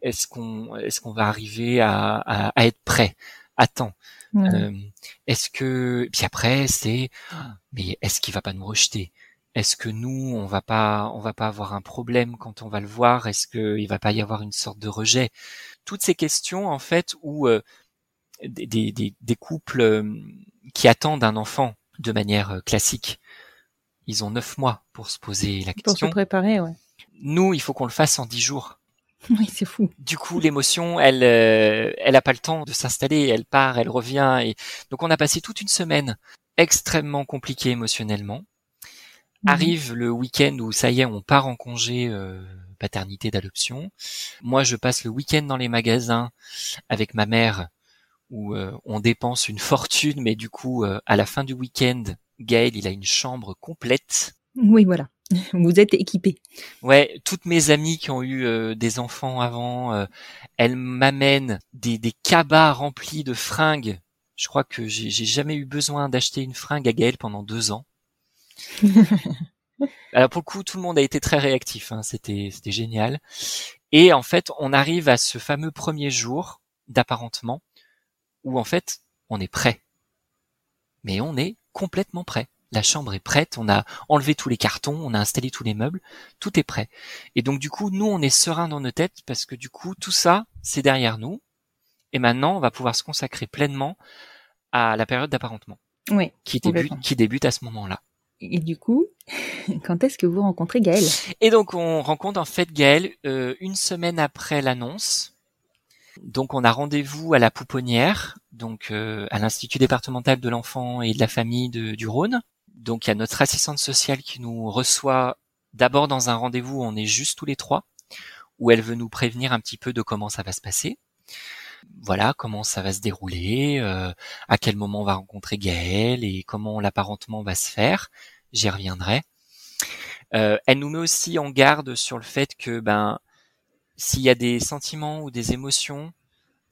est-ce qu'on est-ce qu'on va arriver à, à, être prêt? À temps euh, Est-ce que puis après c'est mais est-ce qu'il va pas nous rejeter? Est-ce que nous on va pas on va pas avoir un problème quand on va le voir? Est-ce qu'il va pas y avoir une sorte de rejet? Toutes ces questions en fait où euh, des, des, des, couples euh, qui attendent un enfant de manière euh, classique, ils ont neuf mois pour se poser la question. Pour se préparer, ouais. Nous, il faut qu'on le fasse en dix jours. Oui, c'est fou. Du coup, l'émotion, elle, elle a pas le temps de s'installer. Elle part, elle revient, et donc on a passé toute une semaine extrêmement compliquée émotionnellement. Mhm. Arrive le week-end où ça y est, on part en congé paternité d'adoption. Moi, je passe le week-end dans les magasins avec ma mère où euh, on dépense une fortune, mais du coup, euh, à la fin du week-end, Gaël, il a une chambre complète. Oui, voilà. Vous êtes équipé. Ouais, toutes mes amies qui ont eu euh, des enfants avant, elles m'amènent des, des cabas remplis de fringues. Je crois que j'ai j'ai jamais eu besoin d'acheter une fringue à Gaël pendant deux ans. Alors pour le coup, tout le monde a été très réactif. Hein. C'était c'était génial. Et en fait, on arrive à ce fameux premier jour d'apparentement où en fait, on est prêt. Mais on est complètement prêt. La chambre est prête, on a enlevé tous les cartons, on a installé tous les meubles, tout est prêt. Et donc du coup, nous, on est serein dans nos têtes parce que du coup, tout ça, c'est derrière nous. Et maintenant, on va pouvoir se consacrer pleinement à la période d'apparentement Oui. qui débute, qui débute à ce moment-là. Et du coup, quand est-ce que vous rencontrez Gaël Et donc on rencontre en fait Gaël euh, une semaine après l'annonce. Donc on a rendez-vous à la Pouponnière, donc euh, à l'Institut départemental de l'enfant et de la famille de- du Rhône. Donc il y a notre assistante sociale qui nous reçoit d'abord dans un rendez-vous où on est juste tous les trois, où elle veut nous prévenir un petit peu de comment ça va se passer. Voilà, comment ça va se dérouler, euh, à quel moment on va rencontrer Gaël et comment l'apparentement va se faire. J'y reviendrai. Euh, elle nous met aussi en garde sur le fait que ben s'il y a des sentiments ou des émotions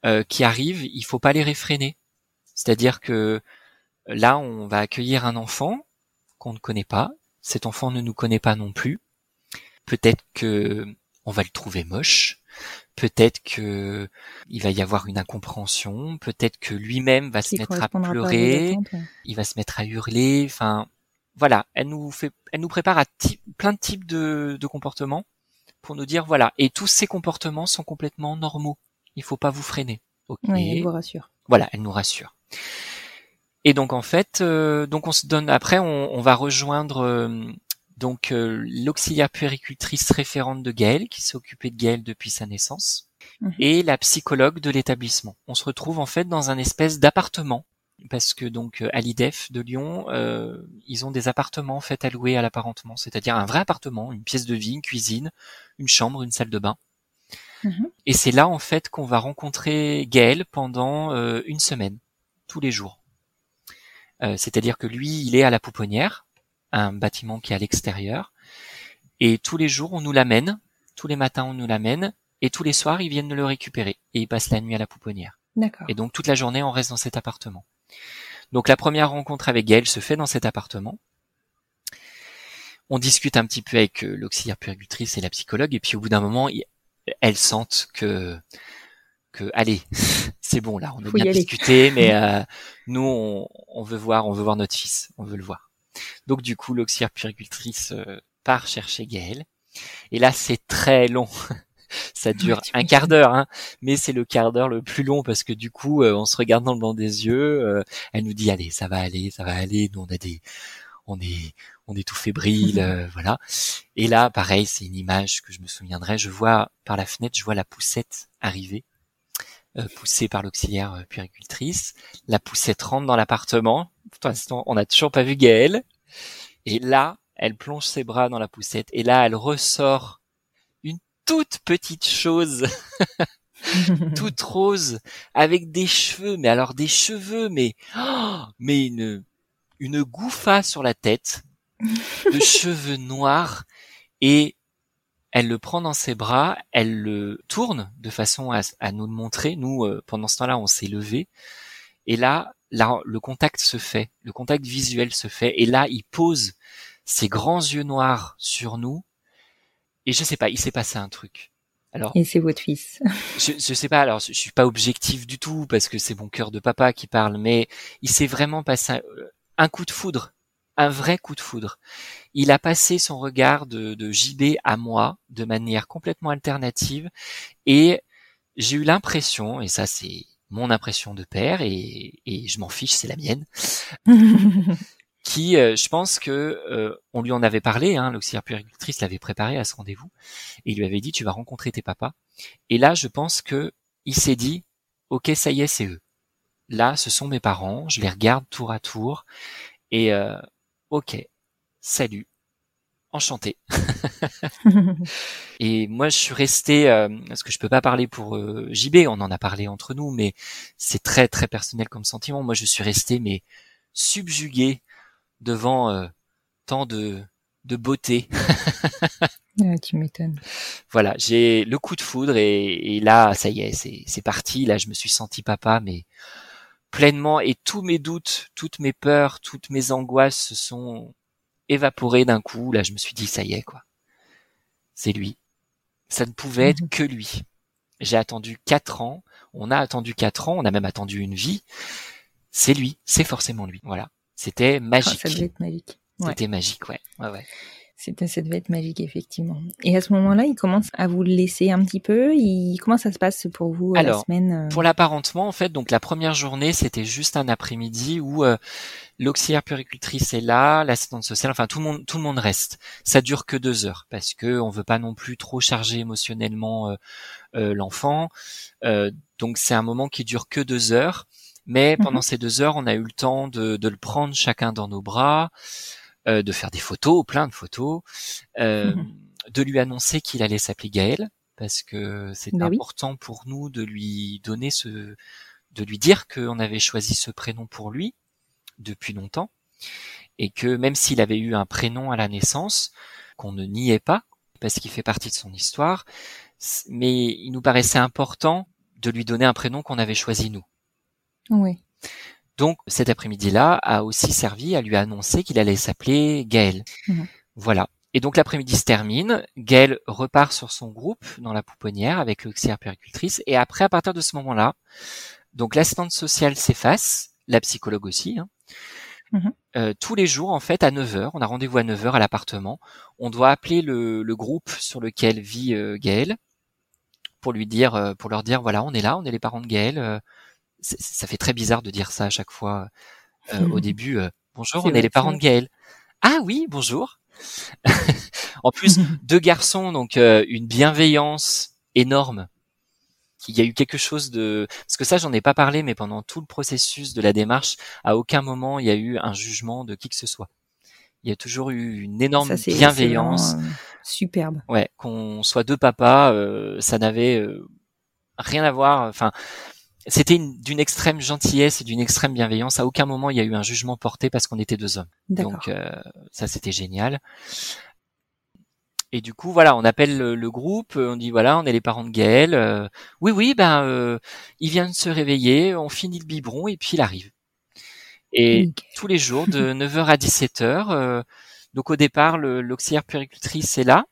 euh, qui arrivent, il faut pas les réfréner. C'est-à-dire que là, on va accueillir un enfant qu'on ne connaît pas. Cet enfant ne nous connaît pas non plus. Peut-être que on va le trouver moche. Peut-être que il va y avoir une incompréhension. Peut-être que lui-même va se mettre à pleurer il va se mettre à hurler. Enfin, voilà, elle nous fait, elle nous prépare à plein de types de, de comportements pour nous dire voilà. Et tous ces comportements sont complètement normaux. Il faut pas vous freiner. Ok. Oui, elle vous rassure. Voilà, elle nous rassure. Et donc en fait, euh, donc on se donne après, on, on va rejoindre euh, donc euh, l'auxiliaire puéricultrice référente de Gaël qui s'est occupée de Gaël depuis sa naissance Mhm. et la psychologue de l'établissement. On se retrouve en fait dans un espèce d'appartement parce que donc euh, à l'IDEF de Lyon, euh, ils ont des appartements en fait alloués à l'apparentement, c'est-à-dire un vrai appartement, une pièce de vie, une cuisine, une chambre, une salle de bain. Mhm. Et c'est là en fait qu'on va rencontrer Gaël pendant euh, une semaine, tous les jours. Euh, C'est-à-dire que lui, il est à la Pouponnière, un bâtiment qui est à l'extérieur, et tous les jours on nous l'amène, tous les matins on nous l'amène, et tous les soirs ils viennent le récupérer et il passe la nuit à la Pouponnière. D'accord. Et donc toute la journée on reste dans cet appartement. Donc la première rencontre avec Gaël se fait dans cet appartement. On discute un petit peu avec euh, l'auxiliaire puéricultrice et la psychologue, et puis au bout d'un moment, elles sentent que que allez, c'est bon là, on a Faut bien discuté, mais euh, nous on, on veut voir, on veut voir notre fils, on veut le voir. Donc du coup, l'auxiliaire puéricultrice euh, part chercher Gaël, et là c'est très long. Ça dure un quart d'heure, hein, mais c'est le quart d'heure le plus long parce que du coup, euh, on se regarde dans le blanc des yeux. euh, elle nous dit allez, ça va aller, ça va aller. Nous on a des, on est, on est tout fébrile, euh, voilà. Et là, pareil, c'est une image que je me souviendrai. Je vois par la fenêtre, je vois la poussette arriver, euh, poussée par l'auxiliaire euh, puéricultrice. La poussette rentre dans l'appartement. Pour l'instant, on n'a toujours pas vu Gaëlle. Et là, elle plonge ses bras dans la poussette. Et là, elle ressort toute petite chose toute rose avec des cheveux, mais alors des cheveux, mais oh, mais une une gouffa sur la tête, de cheveux noirs et elle le prend dans ses bras, elle le tourne de façon à, à nous le montrer. Nous, euh, pendant ce temps-là, on s'est levé et là, là, le contact se fait, le contact visuel se fait et là, il pose ses grands yeux noirs sur nous et je sais pas, il s'est passé un truc. Alors, Et c'est votre fils. je, je sais pas, alors je, je suis pas objectif du tout parce que c'est mon cœur de papa qui parle, mais il s'est vraiment passé un, un coup de foudre, un vrai coup de foudre. Il a passé son regard de, de JB à moi de manière complètement alternative et j'ai eu l'impression, et ça c'est mon impression de père et, et je m'en fiche, c'est la mienne, qui, euh, je pense que euh, on lui en avait parlé, hein, l'auxiliaire puéricultrice l'avait préparé à ce rendez-vous, et il lui avait dit tu vas rencontrer tes papas. Et là, je pense que il s'est dit ok, ça y est, c'est eux. Là, ce sont mes parents, je les regarde tour à tour, et euh, ok, salut, enchanté. et moi, je suis resté, euh, parce que je peux pas parler pour euh, JB, on en a parlé entre nous, mais c'est très très personnel comme sentiment. Moi, je suis resté mais subjugué devant euh, tant de de beauté. tu m'étonnes. Voilà, j'ai le coup de foudre et, et là, ça y est, c'est c'est parti. Là, je me suis senti papa, mais pleinement et tous mes doutes, toutes mes peurs, toutes mes angoisses se sont évaporé d'un coup. Là, je me suis dit, ça y est, quoi. C'est lui. Ça ne pouvait être mhm. que lui. J'ai attendu quatre ans. On a attendu quatre ans. On a même attendu une vie. C'est lui. C'est forcément lui. Voilà. C'était magique. ça devait être magique. C'était magique, ouais. ouais, ouais. C'était, ça devait être magique, effectivement. Et à ce moment-là, il commence à vous laisser un petit peu. Il, comment ça se passe pour vous Alors, la semaine euh Pour l'apparentement, en fait, donc la première journée, c'était juste un après-midi où euh, l'auxiliaire puricultrice est là, l'assistante sociale, enfin tout le monde, tout le monde reste. Ça dure que deux heures parce que on veut pas non plus trop charger émotionnellement euh, l'enfant. donc c'est un moment qui dure que deux heures. Mais pendant mhm. ces deux heures, on a eu le temps de, de le prendre chacun dans nos bras. Euh, de faire des photos, plein de photos, euh, mhm. de lui annoncer qu'il allait s'appeler Gaël, parce que c'est important pour nous de lui donner ce, de lui dire qu'on avait choisi ce prénom pour lui depuis longtemps, et que même s'il avait eu un prénom à la naissance, qu'on ne niait pas, parce qu'il fait partie de son histoire, mais il nous paraissait important de lui donner un prénom qu'on avait choisi nous. Oui. Donc cet après-midi-là a aussi servi à lui annoncer qu'il allait s'appeler Gaël. Mhm. Voilà. Et donc l'après-midi se termine, Gaël repart sur son groupe dans la pouponnière avec l'auxiliaire péricultrice, et après, à partir de ce moment-là, donc l'assistante sociale s'efface, la psychologue aussi, hein. mhm. euh, tous les jours, en fait, à 9h, on a rendez-vous à 9h à l'appartement, on doit appeler le, groupe sur lequel vit euh, Gaël, pour lui dire, euh, pour leur dire, voilà, on est là, on est les parents de Gaël, ça fait très bizarre de dire ça à chaque fois euh, au début. Euh, bonjour, on est les parents de Gaël. Ah oui, bonjour. en plus, deux garçons, donc euh, une bienveillance énorme. Il y a eu quelque chose de parce que ça j'en ai pas parlé, mais pendant tout le processus de la démarche, à aucun moment il y a eu un jugement de qui que ce soit. Il y a toujours eu une énorme bienveillance. superbe. Ouais, qu'on soit deux papas, ça n'avait rien à voir. Enfin, c'était d'une extrême gentillesse et d'une extrême bienveillance. À aucun moment il y a eu un jugement porté parce qu'on était deux hommes. Donc euh, ça c'était génial. Et du coup voilà, on appelle le, groupe, on dit voilà, on est les parents de Gaël. Euh, oui oui, ben euh, il vient de se réveiller, on finit le biberon et puis il arrive. Et tous les jours de 9h à 17h. donc au départ, l'auxiliaire péricultrice est là.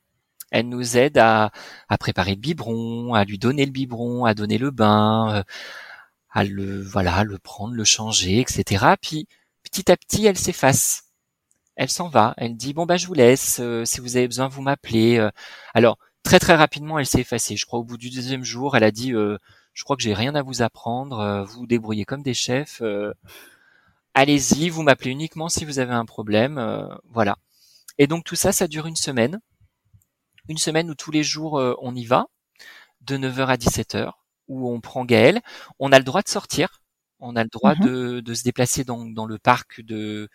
Elle nous aide à, préparer le biberon, à lui donner le biberon, à donner le bain, à le voilà, le prendre, le changer, etc. Puis petit à petit, elle s'efface. Elle s'en va. Elle dit bon bah je vous laisse. Euh, si vous avez besoin, vous m'appelez. Euh. alors très très rapidement, elle s'est effacée. Je crois au bout du deuxième jour, elle a dit euh, je crois que j'ai rien à vous apprendre. vous débrouillez comme des chefs. Allez-y, vous m'appelez uniquement si vous avez un problème. voilà. Et donc tout ça, ça dure une semaine. Une semaine où tous les jours on y va, de 9h à 17h où on prend Gaël, on a le droit de sortir, on a le droit mhm. de, se déplacer dans, le parc de,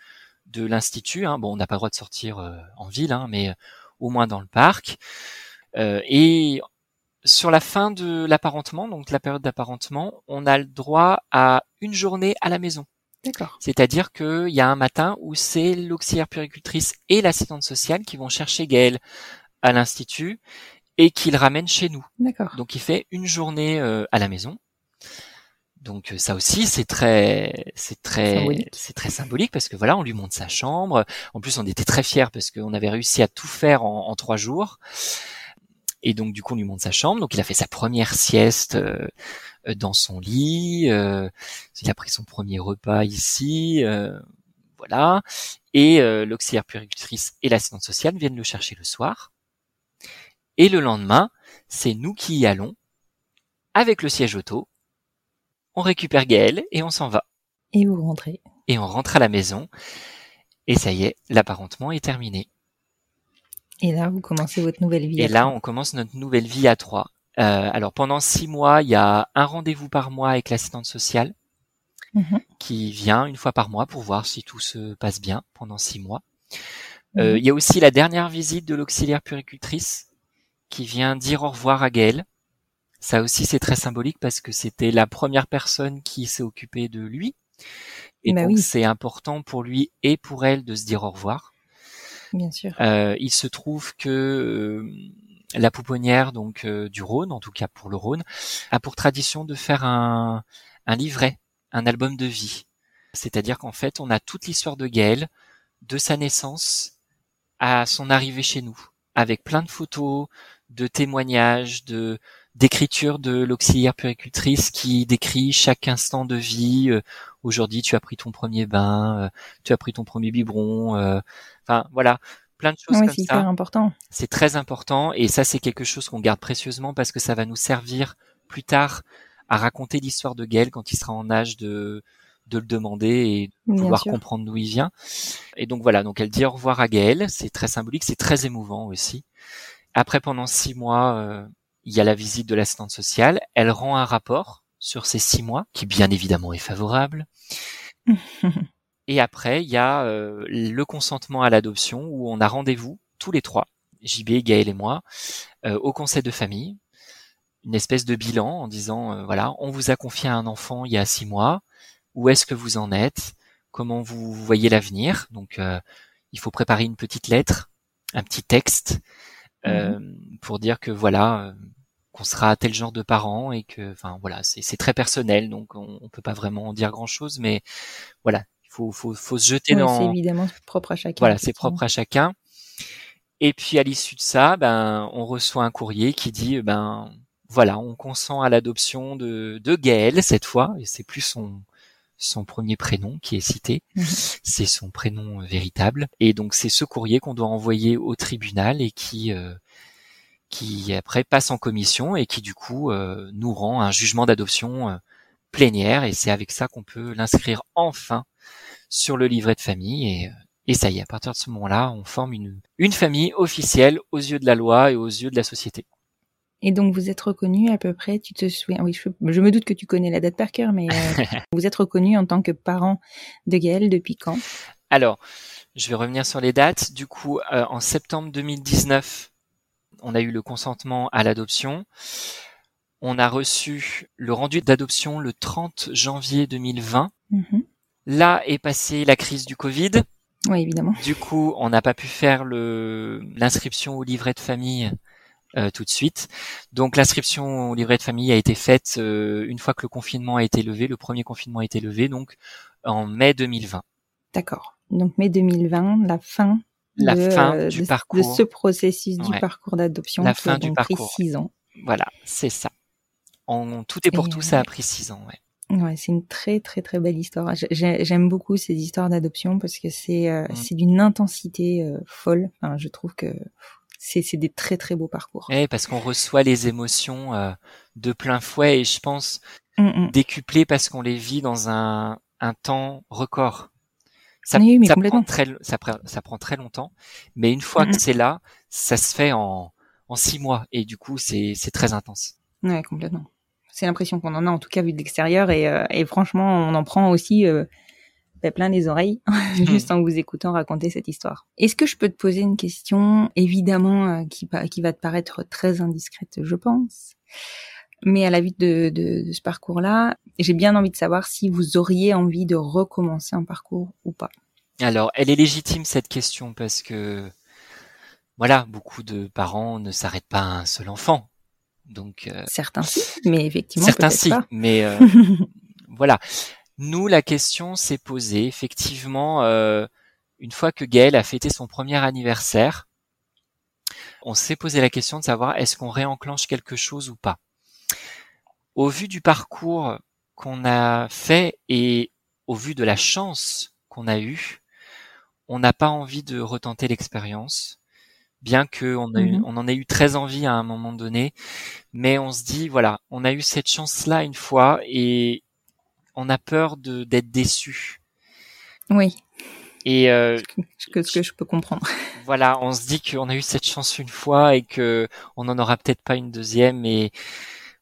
de l'institut. Hein. Bon, on n'a pas le droit de sortir euh, en ville, hein, mais euh, au moins dans le parc. Euh, et sur la fin de l'apparentement, donc la période d'apparentement, on a le droit à une journée à la maison. D'accord. C'est-à-dire qu'il y a un matin où c'est l'auxiliaire péricultrice et l'assistante sociale qui vont chercher Gaël à l'institut et qu'il ramène chez nous. D'accord. Donc il fait une journée euh, à la maison. Donc euh, ça aussi c'est très c'est très c'est très symbolique parce que voilà on lui montre sa chambre. En plus on était très fiers parce qu'on avait réussi à tout faire en, trois jours. Et donc du coup on lui montre sa chambre. Donc il a fait sa première sieste euh, dans son lit. Euh, il a pris son premier repas ici. voilà. Et l'auxiliaire puricultrice et l'assistante sociale viennent le chercher le soir. Et le lendemain, c'est nous qui y allons, avec le siège auto. On récupère Gaël et on s'en va. Et vous rentrez. Et on rentre à la maison. Et ça y est, l'apparentement est terminé. Et là, vous commencez votre nouvelle vie. Et là, on commence notre nouvelle vie à trois. Euh, alors pendant six mois, il y a un rendez-vous par mois avec l'assistante sociale mhm. qui vient une fois par mois pour voir si tout se passe bien pendant six mois. Euh, Mhm. Il y a aussi la dernière visite de l'auxiliaire puricultrice qui vient dire au revoir à Gaël. Ça aussi, c'est très symbolique parce que c'était la première personne qui s'est occupée de lui. Et Bah donc, oui. c'est important pour lui et pour elle de se dire au revoir. Bien sûr. Euh, il se trouve que euh, la pouponnière donc euh, du Rhône, en tout cas pour le Rhône, a pour tradition de faire un, un livret, un album de vie. C'est-à-dire qu'en fait, on a toute l'histoire de Gaël, de sa naissance à son arrivée chez nous, avec plein de photos, de témoignages, de d'écriture de l'auxiliaire puricultrice qui décrit chaque instant de vie. Euh, Aujourd'hui, tu as pris ton premier bain, euh, tu as pris ton premier biberon. euh, Enfin, voilà, plein de choses Ouais, comme c'est ça. hyper important. C'est très important et ça, c'est quelque chose qu'on garde précieusement parce que ça va nous servir plus tard à raconter l'histoire de Gaël quand il sera en âge de de le demander et de pouvoir comprendre d'où il vient. Et donc voilà, donc elle dit au revoir à Gaël, c'est très symbolique, c'est très émouvant aussi. Après, pendant six mois, euh, il y a la visite de l'assistante sociale. Elle rend un rapport sur ces six mois, qui bien évidemment est favorable. Et après, il y a euh, le consentement à l'adoption où on a rendez-vous tous les trois, JB, Gaël et moi, euh, au conseil de famille, une espèce de bilan en disant euh, voilà, on vous a confié un enfant il y a six mois, où est-ce que vous en êtes, comment vous voyez l'avenir? Donc, euh, il faut préparer une petite lettre, un petit texte euh, pour dire que voilà. euh, qu'on sera tel genre de parents et que, enfin voilà, c'est très personnel, donc on, on peut pas vraiment en dire grand chose, mais voilà, il faut faut faut se jeter dans C'est évidemment propre à chacun. voilà, c'est propre à chacun. Et puis à l'issue de ça, ben on reçoit un courrier qui dit ben voilà, on consent à l'adoption de de Gaël cette fois, et c'est plus son son premier prénom qui est cité, Mhm. c'est son prénom véritable. Et donc c'est ce courrier qu'on doit envoyer au tribunal et qui euh, qui après passe en commission et qui du coup euh, nous rend un jugement d'adoption euh, plénière et c'est avec ça qu'on peut l'inscrire enfin sur le livret de famille et, et ça y est, à partir de ce moment-là, on forme une, une famille officielle aux yeux de la loi et aux yeux de la société. Et donc vous êtes reconnu à peu près, tu te souviens, oui, je, je me doute que tu connais la date par cœur, mais euh, vous êtes reconnu en tant que parent de Gaël depuis quand? Alors, je vais revenir sur les dates. Du coup, euh, en septembre 2019, on a eu le consentement à l'adoption. On a reçu le rendu d'adoption le 30 janvier 2020. Mhm. Là est passée la crise du Covid. Oui, évidemment. Du coup, on n'a pas pu faire l'inscription au livret de famille euh, tout de suite. Donc l'inscription au livret de famille a été faite euh, une fois que le confinement a été levé, le premier confinement a été levé, donc en mai 2020. D'accord. Donc mai 2020, la fin. La de, fin euh, du de, parcours. de ce processus du Ouais. parcours d'adoption. La qui fin a du parcours. Pris six ans. Voilà, c'est ça. En tout et pour Et, tout, ça a pris six ans. Ouais. Ouais, c'est une très très très belle histoire. J'ai- J'aime beaucoup ces histoires d'adoption parce que c'est euh, Mm. c'est d'une intensité euh, folle. Enfin, je trouve que c'est des très très beaux parcours. Eh, parce qu'on reçoit les émotions euh, de plein fouet et je pense Mm, mm. décuplées parce qu'on les vit dans un, un temps record. Ça, Oui, prend très, ça, prend, ça prend très longtemps, mais une fois Mhm. que c'est là, ça se fait en, en six mois et du coup c'est très intense. Ouais, complètement. C'est l'impression qu'on en a en tout cas vu de l'extérieur et, euh, et franchement, on en prend aussi euh, plein les oreilles juste en vous écoutant raconter cette histoire. Est-ce que je peux te poser une question, évidemment, euh, qui, qui va te paraître très indiscrète, je pense, mais à la vue de, de, de ce parcours-là, j'ai bien envie de savoir si vous auriez envie de recommencer un parcours ou pas. Alors, elle est légitime cette question parce que voilà, beaucoup de parents ne s'arrêtent pas à un seul enfant. Donc euh, Certains si, mais effectivement certains si, pas. mais euh, voilà. Nous, la question s'est posée effectivement euh, une fois que Gaël a fêté son premier anniversaire. On s'est posé la question de savoir est-ce qu'on réenclenche quelque chose ou pas. Au vu du parcours qu'on a fait et au vu de la chance qu'on a eue, on n'a pas envie de retenter l'expérience, bien que on, a eu- Mhm. on en ait eu très envie à un moment donné, mais on se dit voilà, on a eu cette chance-là une fois et on a peur de d'être déçu. Oui, Et euh, ce que, ce que je peux comprendre. voilà, on se dit qu'on a eu cette chance une fois et que on n'en aura peut-être pas une deuxième et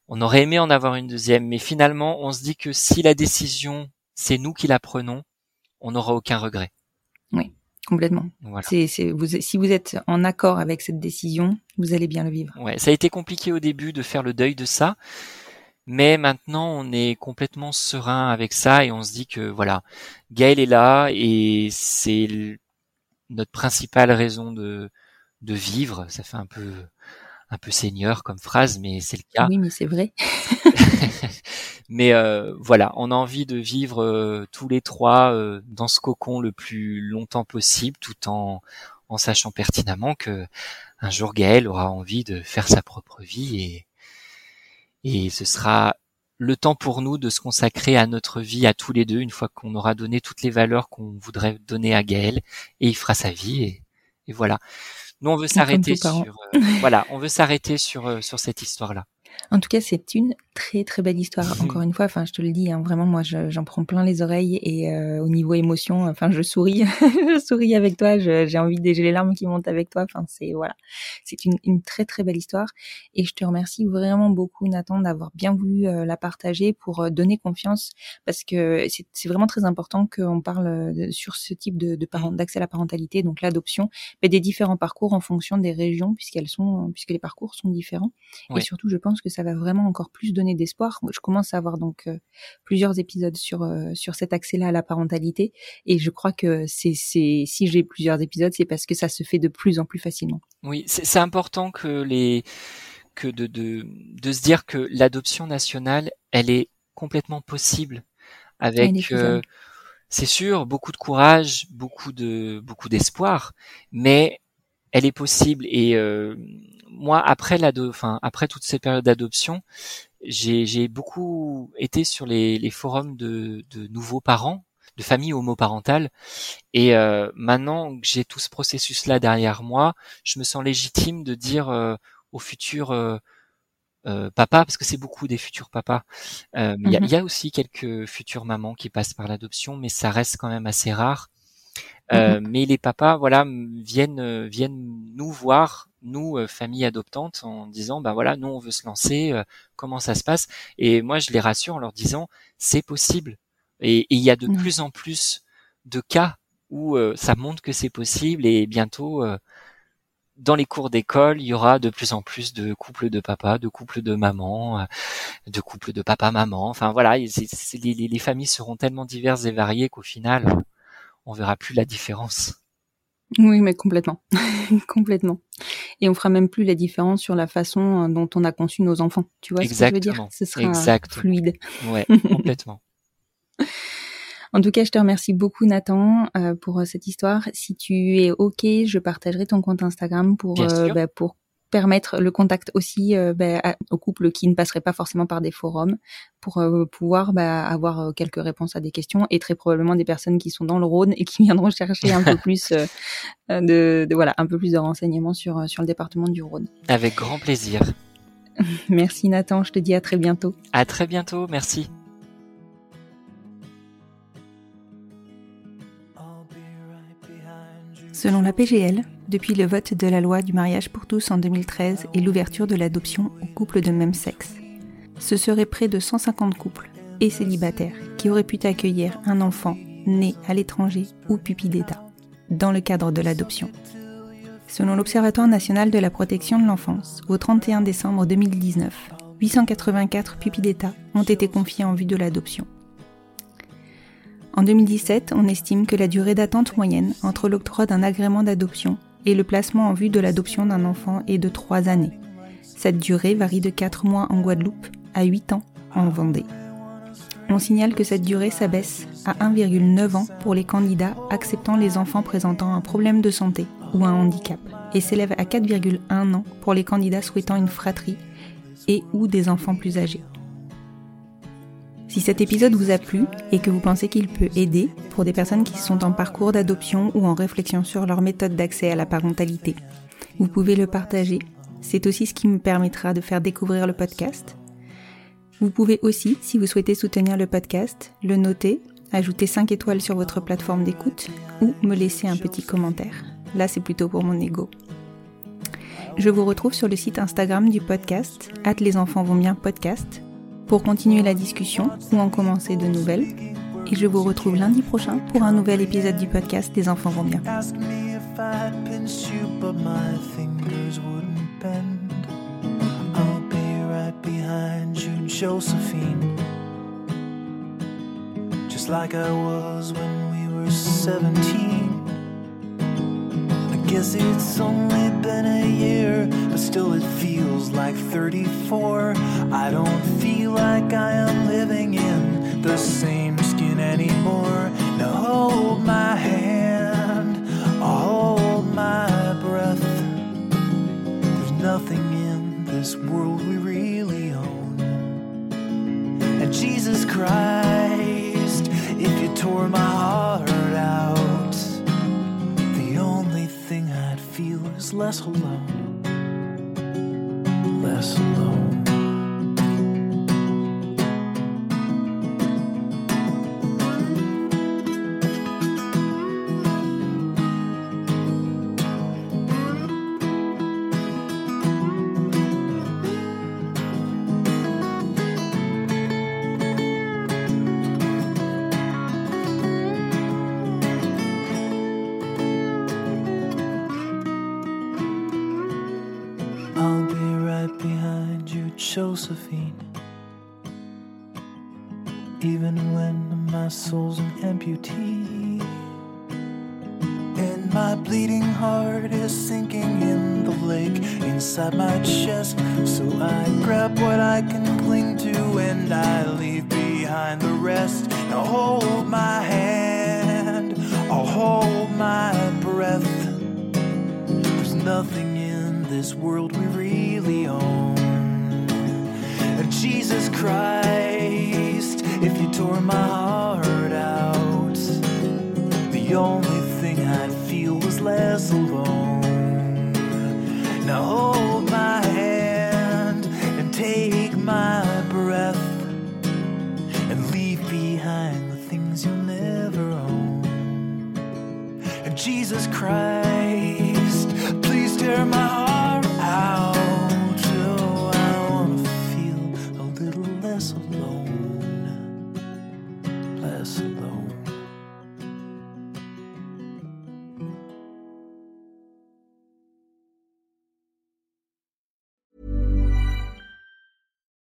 on aurait aimé en avoir une deuxième, mais finalement, on se dit que si la décision c'est nous qui la prenons, on n'aura aucun regret. Complètement. Voilà. C'est, c'est, vous, si vous êtes en accord avec cette décision, vous allez bien le vivre. Ouais, ça a été compliqué au début de faire le deuil de ça, mais maintenant on est complètement serein avec ça et on se dit que voilà, Gaël est là et c'est notre principale raison de de vivre. Ça fait un peu un peu seigneur comme phrase, mais c'est le cas. Oui, mais c'est vrai. mais euh, voilà, on a envie de vivre euh, tous les trois euh, dans ce cocon le plus longtemps possible, tout en en sachant pertinemment que un jour Gaël aura envie de faire sa propre vie et et ce sera le temps pour nous de se consacrer à notre vie à tous les deux une fois qu'on aura donné toutes les valeurs qu'on voudrait donner à Gaël et il fera sa vie et, et voilà. Nous on veut s'arrêter sur euh, voilà, on veut s'arrêter sur euh, sur cette histoire là. En tout cas, c'est une très très belle histoire. Encore une fois, enfin, je te le dis, hein, vraiment, moi, je- j'en prends plein les oreilles et euh, au niveau émotion, enfin, je souris, je souris avec toi. J'ai envie de j'ai les larmes qui montent avec toi. Enfin, c'est voilà, c'est une, une très très belle histoire. Et je te remercie vraiment beaucoup, Nathan, d'avoir bien voulu euh, la partager pour euh, donner confiance, parce que c'est vraiment très important qu'on parle euh, sur ce type de, d'accès à la parentalité, donc l'adoption, mais des différents parcours en fonction des régions, puisqu'elles sont, puisque les parcours sont différents. Oui. Et surtout, je pense que ça va vraiment encore plus donner d'espoir. Je commence à avoir donc euh, plusieurs épisodes sur euh, sur cet accès-là à la parentalité, et je crois que c'est c'est si j'ai plusieurs épisodes, c'est parce que ça se fait de plus en plus facilement. Oui, c'est important que les que de, de de se dire que l'adoption nationale, elle est complètement possible avec euh, c'est sûr beaucoup de courage, beaucoup de beaucoup d'espoir, mais elle est possible et euh, moi après l'ado enfin après toute cette période d'adoption, j'ai j'ai beaucoup été sur les les forums de de nouveaux parents, de familles homoparentales et euh, maintenant que j'ai tout ce processus-là derrière moi, je me sens légitime de dire euh, aux futurs euh, euh, papas, parce que c'est beaucoup des futurs papas. euh, Il y, a, Mhm. il y a aussi quelques futures mamans qui passent par l'adoption, mais ça reste quand même assez rare. Euh, Mais les papas, voilà, viennent euh, viennent nous voir, nous euh, famille adoptante, en disant, bah voilà, nous on veut se lancer, euh, comment ça se passe? Et moi je les rassure en leur disant, c'est possible. Et il y a de plus en plus de cas où euh, ça montre que c'est possible et bientôt euh, dans les cours d'école, il y aura de plus en plus de couples de papas, de couples de mamans, euh, de couples de papa-maman. Enfin voilà, les familles seront tellement diverses et variées qu'au final, on verra plus la différence. Oui, mais complètement, complètement. Et on fera même plus la différence sur la façon euh, dont on a conçu nos enfants. Tu vois ce que je veux dire? Ce sera Exactement. fluide. Ouais, complètement. En tout cas, je te remercie beaucoup, Nathan, euh, pour euh, cette histoire. Si tu es OK, je partagerai ton compte Instagram pour, euh, bah, pour permettre le contact aussi euh, bah, à- aux couples qui ne passeraient pas forcément par des forums, pour euh, pouvoir bah, avoir euh, quelques réponses à des questions et très probablement des personnes qui sont dans le Rhône et qui viendront chercher un peu plus de, de- voilà un peu plus de renseignements sur sur le département du Rhône. Avec grand plaisir. Merci Nathan, je te dis à très bientôt. À très bientôt. Merci. Selon la PGL, depuis le vote de la loi du mariage pour tous en 2013 et l'ouverture de l'adoption aux couples de même sexe, ce seraient près de 150 couples et célibataires qui auraient pu accueillir un enfant né à l'étranger ou pupille d'État dans le cadre de l'adoption. Selon l'Observatoire national de la protection de l'enfance, au 31 décembre 2019, 884 pupilles d'État ont été confiées en vue de l'adoption. En 2017, on estime que la durée d'attente moyenne entre l'octroi d'un agrément d'adoption et le placement en vue de l'adoption d'un enfant est de 3 années. Cette durée varie de 4 mois en Guadeloupe à 8 ans en Vendée. On signale que cette durée s'abaisse à 1,9 ans pour les candidats acceptant les enfants présentant un problème de santé ou un handicap et s'élève à 4,1 ans pour les candidats souhaitant une fratrie et ou des enfants plus âgés. Si cet épisode vous a plu et que vous pensez qu'il peut aider pour des personnes qui sont en parcours d'adoption ou en réflexion sur leur méthode d'accès à la parentalité, vous pouvez le partager. C'est aussi ce qui me permettra de faire découvrir le podcast. Vous pouvez aussi, si vous souhaitez soutenir le podcast, le noter, ajouter 5 étoiles sur votre plateforme d'écoute ou me laisser un petit commentaire. Là, c'est plutôt pour mon ego. Je vous retrouve sur le site Instagram du podcast, hâte les enfants vont bien podcast, pour continuer la discussion ou en commencer de nouvelles. et je vous retrouve lundi prochain pour un nouvel épisode du podcast des enfants vont bien. Ask me if I'd pinch you, but my fingers wouldn't bend. I'll be right behind you, Josephine. Just like I was when we were 17. Guess it's only been a year, but still it feels like 34. I don't feel like I am living in the same skin anymore. Now hold my hand, hold my breath. There's nothing in this world we really less alone.